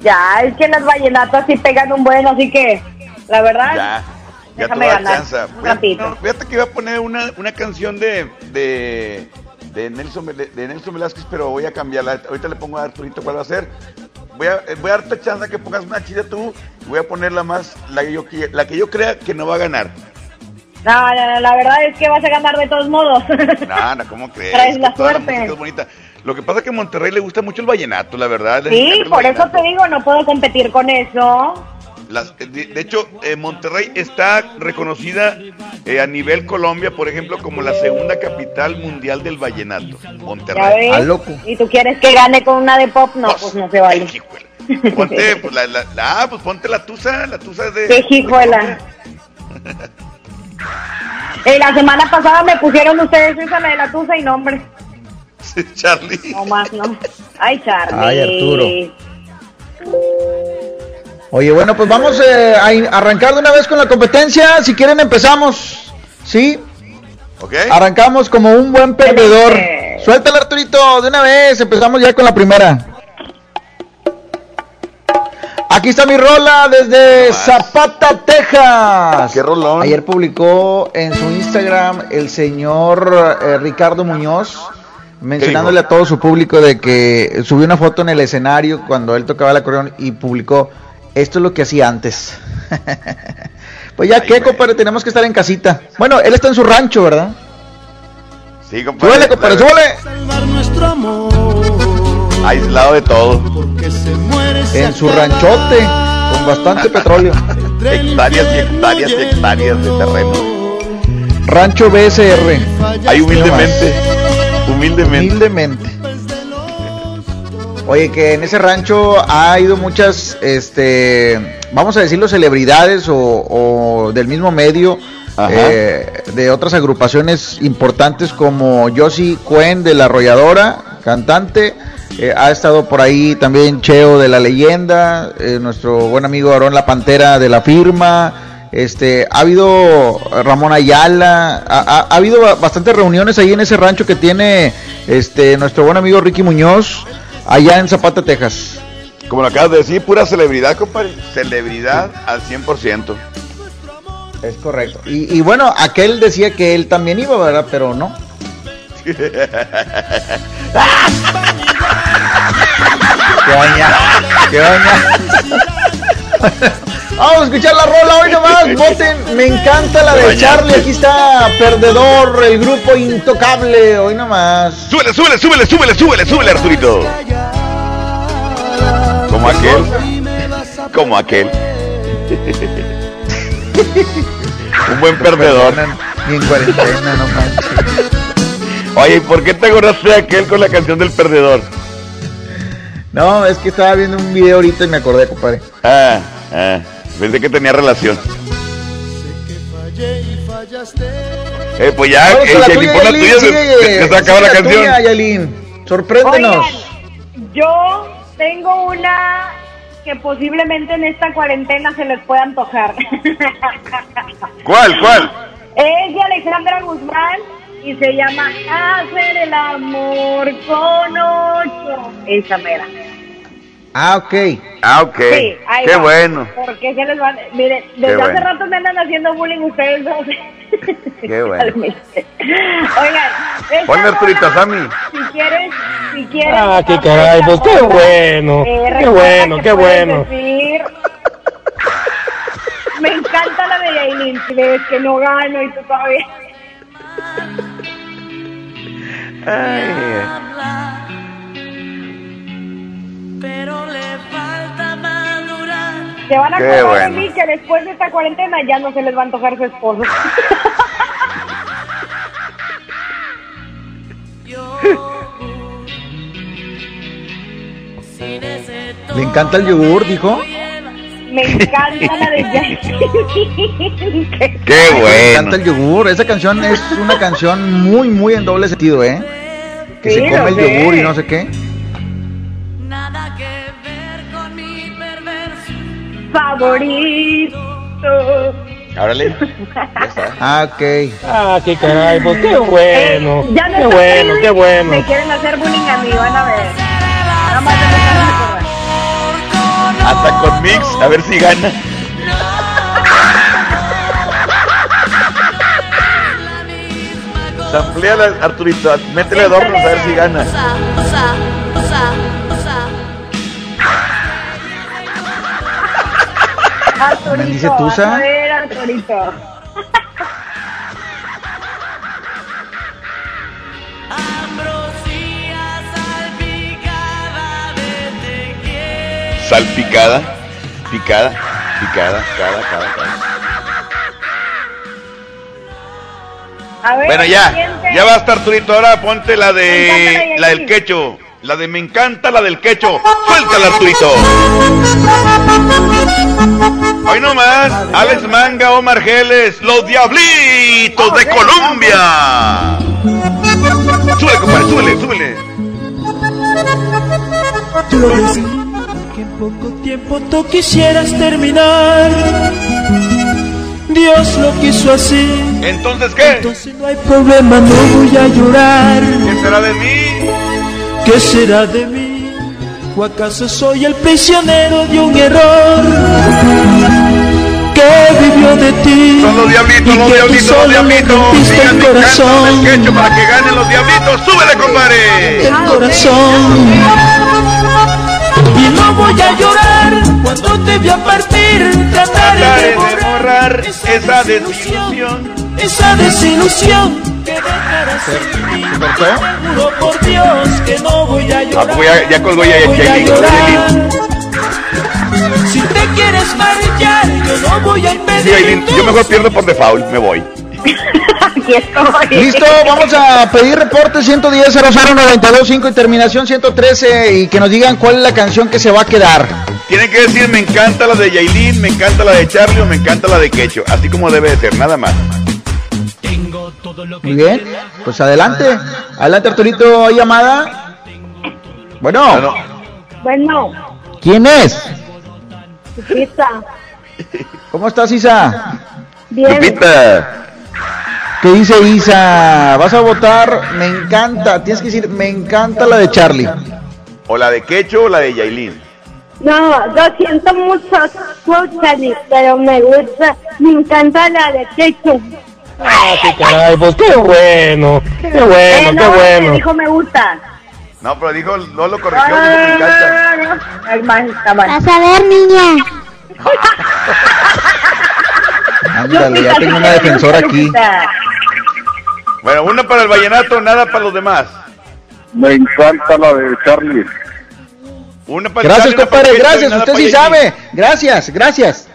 ya, es que las vallenatas sí pegan un buen, así que, la verdad, Ya, ya te déjame a ganar. chance. Un a- no, fíjate que iba a poner una, una canción de, de, de, Nelson, de Nelson Velázquez, pero voy a cambiarla. Ahorita le pongo a Arturito cuál va a ser. Voy a, eh, voy a darte chance que pongas una chida tú. y Voy a poner la más, la que yo, la que yo crea que no va a ganar. No, no, no, la verdad es que vas a ganar de todos modos. No, no, ¿cómo crees? Traes la suerte. música es bonita. Lo que pasa es que a Monterrey le gusta mucho el vallenato, la verdad. Sí, por eso vallenato. te digo, no puedo competir con eso. Las- eh, de, de hecho, eh, Monterrey está reconocida eh, a nivel Colombia, por ejemplo, como la segunda capital mundial del vallenato. ¿Ya Monterrey. ves? ¿Y tú quieres que gane con una de pop? No, pues no se vale. Ponte, pues, la, la- la- ah, pues ponte la tusa, la tusa de... Qué hijuela. Eh, la semana pasada me pusieron ustedes esa la de la tusa y nombre. Charlie. No más, no. Ay, Charlie. Ay, Arturo. Oye, bueno, pues vamos eh, a arrancar de una vez con la competencia. Si quieren empezamos. ¿Sí? Ok. Arrancamos como un buen perdedor. Suéltale, Arturito, de una vez. Empezamos ya con la primera. Aquí está mi rola desde Zapata, Texas. Qué rolón. Ayer publicó en su Instagram el señor eh, Ricardo Muñoz mencionándole a todo su público de que subió una foto en el escenario cuando él tocaba el acordeón y publicó esto es lo que hacía antes. pues ya que, compadre, tenemos que estar en casita. Bueno, él está en su rancho, ¿verdad? Sí, compadre. Súbele, compadre, súbele. salvar nuestro amor. Aislado de todo. Que se muere se En su acaba. ranchote, con bastante petróleo. Hectáreas y hectáreas y hectáreas de terreno. Rancho BSR. Ahí humildemente. Humildemente. Humildemente. Oye, que en ese rancho ha ido muchas, este, vamos a decirlo, celebridades o, o del mismo medio, eh, de otras agrupaciones importantes como Josie Cuen de La Arrolladora, cantante. eh, ha estado por ahí también Cheo de La Leyenda, eh, nuestro buen amigo Aarón La Pantera de La Firma. Este, ha habido Ramón Ayala, ha, ha- ha habido ba- bastantes reuniones ahí en ese rancho que tiene este nuestro buen amigo Ricky Muñoz, allá en Zapata, Texas. Como lo acabas de decir, pura celebridad, compadre. Celebridad al 100%. Es correcto. Y, y bueno, aquel decía que él también iba, ¿verdad? Pero no. ¡Qué! ¡Qué! Vamos a escuchar la rola hoy nomás. Voten, me encanta la de Charlie. Aquí está Perdedor, el grupo intocable. Hoy nomás. Súbele, súbele, súbele, súbele, súbele, súbele, Arturito. Como aquel. Como aquel. Un buen perdedor. Ni en cuarentena, no manches. Oye, ¿y por qué te acordaste de aquel con la canción del perdedor? No, es que estaba viendo un video ahorita y me acordé, compadre. Ah, ah. Pensé que tenía relación. Eh, pues ya, Vamos eh, Yailin, pon la tuya, sigue, se- se, se acaba la canción. tuya, Yailin. Sorpréndenos. Oigan, yo tengo una que posiblemente en esta cuarentena se les pueda antojar. ¿Cuál, cuál? es de Alejandra Guzmán y se llama Hacer el amor con ocho. Esa mera. Ah, ok. Ah, ok. Sí, ahí Qué va. bueno. Porque se les van. Mire, desde Qué hace bueno. rato me andan haciendo bullying ustedes dos. Qué bueno. Oigan, Ponle Arturito rola, Sammy. Si quieres, si quieres. Ah, qué caray, pues qué bueno, Eh, qué bueno, qué bueno. decir, Me encanta la de Yailin, si ves que no gano y tú todavía. Pero le falta madurar. Se van a acordar bueno. de mí que después de esta cuarentena ya no se les va a antojar su esposo. Le encanta el yogur, dijo. Me encanta la de Yailin. Qué Me encanta el yogur. Esa canción es una canción muy, muy en doble sentido, ¿eh? Que Sí, se come el sé. yogur y no sé qué. Favorito. Árale. Ah, ok. Ah, qué caray, pues qué bueno, Eh, ya no qué bueno, qué bueno. Me quieren hacer bullying a mí, van a ver. Nada más de. Hasta con Mix, a ver si gana. Sampleala, Arturito, métele adornos a ver si gana. Arturito, ¿Me dice vas Tusa? A ver, Arturito. Salpicada, picada, picada, cada, cada, cada. A ver, Bueno, ya, siguiente. ya basta Arturito, ahora ponte la de la del quecho. La de me encanta la del quecho. Suéltala Arturito. Hoy nomás, Alex Manga, Omar Geles, los Diablitos de Colombia. Súbele, compadre, súbele, súbele. Yo decí que en poco tiempo tú quisieras terminar. Dios lo quiso así. Entonces, ¿qué? Entonces no hay problema, no voy a llorar. ¿Qué será de mí? ¿Qué será de mí? ¿O acaso soy el prisionero de un error? Que vivió de ti. Son los diablitos, y los que tú diablitos, los solo me diablitos. Digan, el corazón. quecho para que ganen los diablitos. Súbele, compadre. El corazón. Y no voy a llorar cuando te vea partir. Trataré Trataré de de borrar borrar esa desilusión. esa desilusión dejarás? Juro por Dios que no voy a Ah, llorar. pues ya, ya colgó ya, voy a llorar. Si te quieres marchar, yo no voy a Sí, impedir. Yo mejor pierdo por default, me voy. Listo, vamos a pedir reporte 110 00925 y terminación 113 y que nos digan cuál es la canción que se va a quedar. Tienen que decir, me encanta la de Yailin, me encanta la de Charlie o me encanta la de Quecho. Así como debe de ser, nada más. Muy bien, pues adelante. Adelante, Arturito, ¿hay llamada? Bueno, Bueno, ¿quién es? ¿Cómo estás, Isa? Bien. Lupita, ¿Qué dice Isa? ¿Vas a votar? Me encanta, tienes que decir, me encanta la de Charlie. o la de Quecho o la de Yailin. No, lo siento mucho, Charlie, pero me gusta, me encanta la de Techo. Ah, qué caray, pues qué bueno, qué bueno, Eh, qué no, me bueno. dijo me gusta. No, pero dijo, no lo corrigió, dijo me encanta. Ay, está mal. Vas a ver, niña. Ándale, ya tengo una defensora aquí. Bueno, una para el vallenato, nada para los demás. Me encanta la de Charlie. Una para Gracias, compadre, gracias, usted sí sabe. Gracias, gracias.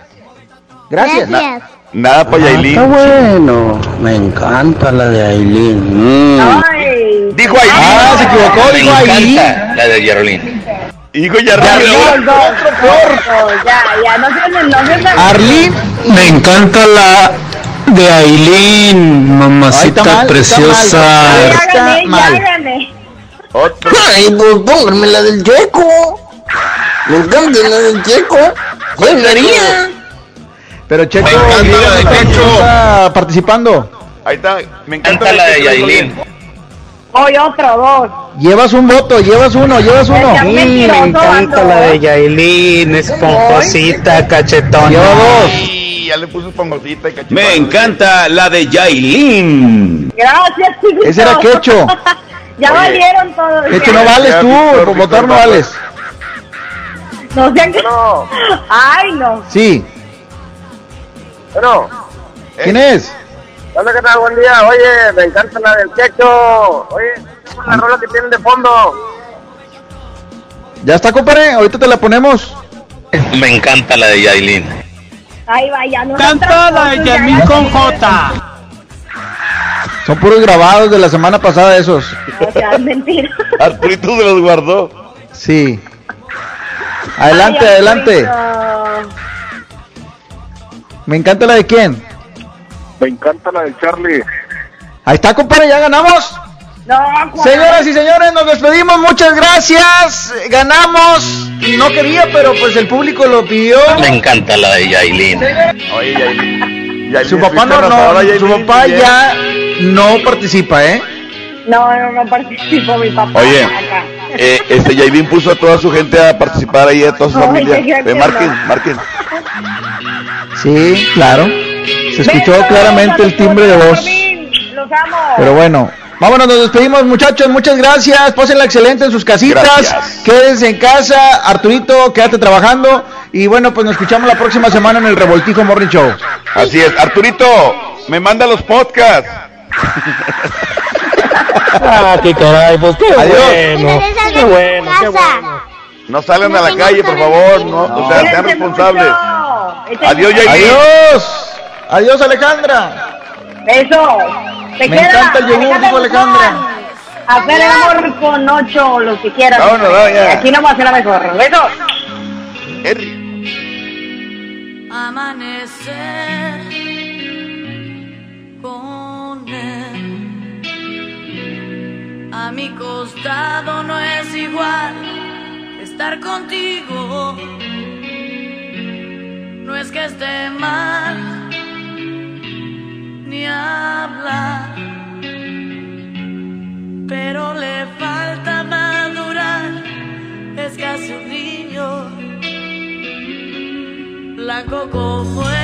Gracias. Gracias. Nada para Yailin. Ah, bueno, me encanta la de Aileen. Mm. Ay. Dijo Yailin. Ah, se equivocó, dijo ahí. La de Yarolín. Dijo Yailin. Oh, ya, ya, no se no se Arlene, Me encanta la de Aileen, mamacita Ay, está mal, está preciosa. mal. Ya Está gané, ya mal. gané. Otro. Ay, pues pónganme la del Checo. Me encanta la del Checo. Juegaría. Pero Checo, Me encanta dígame, la de ¿quién Checho. está participando? Ahí está, me encanta Canta la de Yailin. Hoy otro, dos. Llevas un voto, llevas uno, llevas uno. Me Sí, me encanta ando. la de Yailin, esponjosita, cachetona. Lleva dos. Ya le puso esponjosita y cachipán. Me encanta la de Yailin. Gracias, chiquito. Ese era Quecho. ya Oye. valieron todos. Quecho, no vales tú, por votar no vales. No sean que... Ay, no. Sí. Bueno, ¿Quién es? hola, ¿qué tal? Buen día. Oye, me encanta la del Checho. Oye, la rola que tienen de fondo. ¿Ya está, compadre? Ahorita te la ponemos. Me encanta la de Yailin. Ay, vaya, no Canta la de tramposos, ya Yamil la con. J. Son puros grabados de la semana pasada esos. No seas mentira. Arturito se los guardó. Sí. Adelante, Ay, adelante. Me encanta la de quién. Me encanta la del Charlie. Ahí está, compadre, ya ganamos. No. Señoras y señores, nos despedimos. Muchas gracias. Ganamos. No quería, pero pues el público lo pidió. Me encanta la de Yailin. Oye, Yailin. Yailin, Su papá no, no, su papá bien. ya no participa, ¿eh? No, no, no participo mi papá. Oye, eh, este Yailin puso a toda su gente a participar ahí, a toda su familia. Eh, marquen, marquen. Sí, claro. Se escuchó Besos, claramente el timbre de voz. Los amo. Pero bueno, vámonos, nos despedimos muchachos, muchas gracias, pásenla excelente en sus casitas, Gracias. quédense en casa, Arturito, quédate trabajando y bueno, pues nos escuchamos la próxima semana en el Revoltijo Morning Show. Así es. Arturito, me manda los podcasts. Ah, qué caray, pues qué Adiós. bueno. Qué bueno, qué bueno. No salgan a la calle, por favor. No, o sea, sean responsables. Adiós, Yailin. Adiós, adiós Alejandra. Eso. Te Me queda, encanta el yogur, dijo Alejandra. Hacer el amor con ocho o lo que quieras. Vámonos, vamos ya. Aquí no va a ser la mejor. Besos. Henry. amanecer con él. A mi costado no es igual estar contigo. No es que esté mal ni hablar, pero le falta madurar. Es casi un niño blanco como el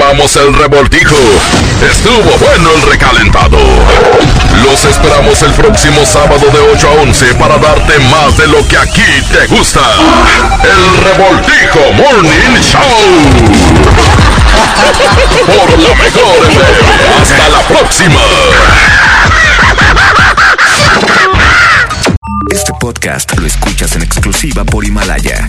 acabamos el revoltijo. Estuvo bueno el recalentado. Los esperamos el próximo sábado de 8 a 11 para darte más de lo que aquí te gusta. El revoltijo Morning Show. Por lo mejor FM. Hasta la próxima. Este podcast lo escuchas en exclusiva por Himalaya.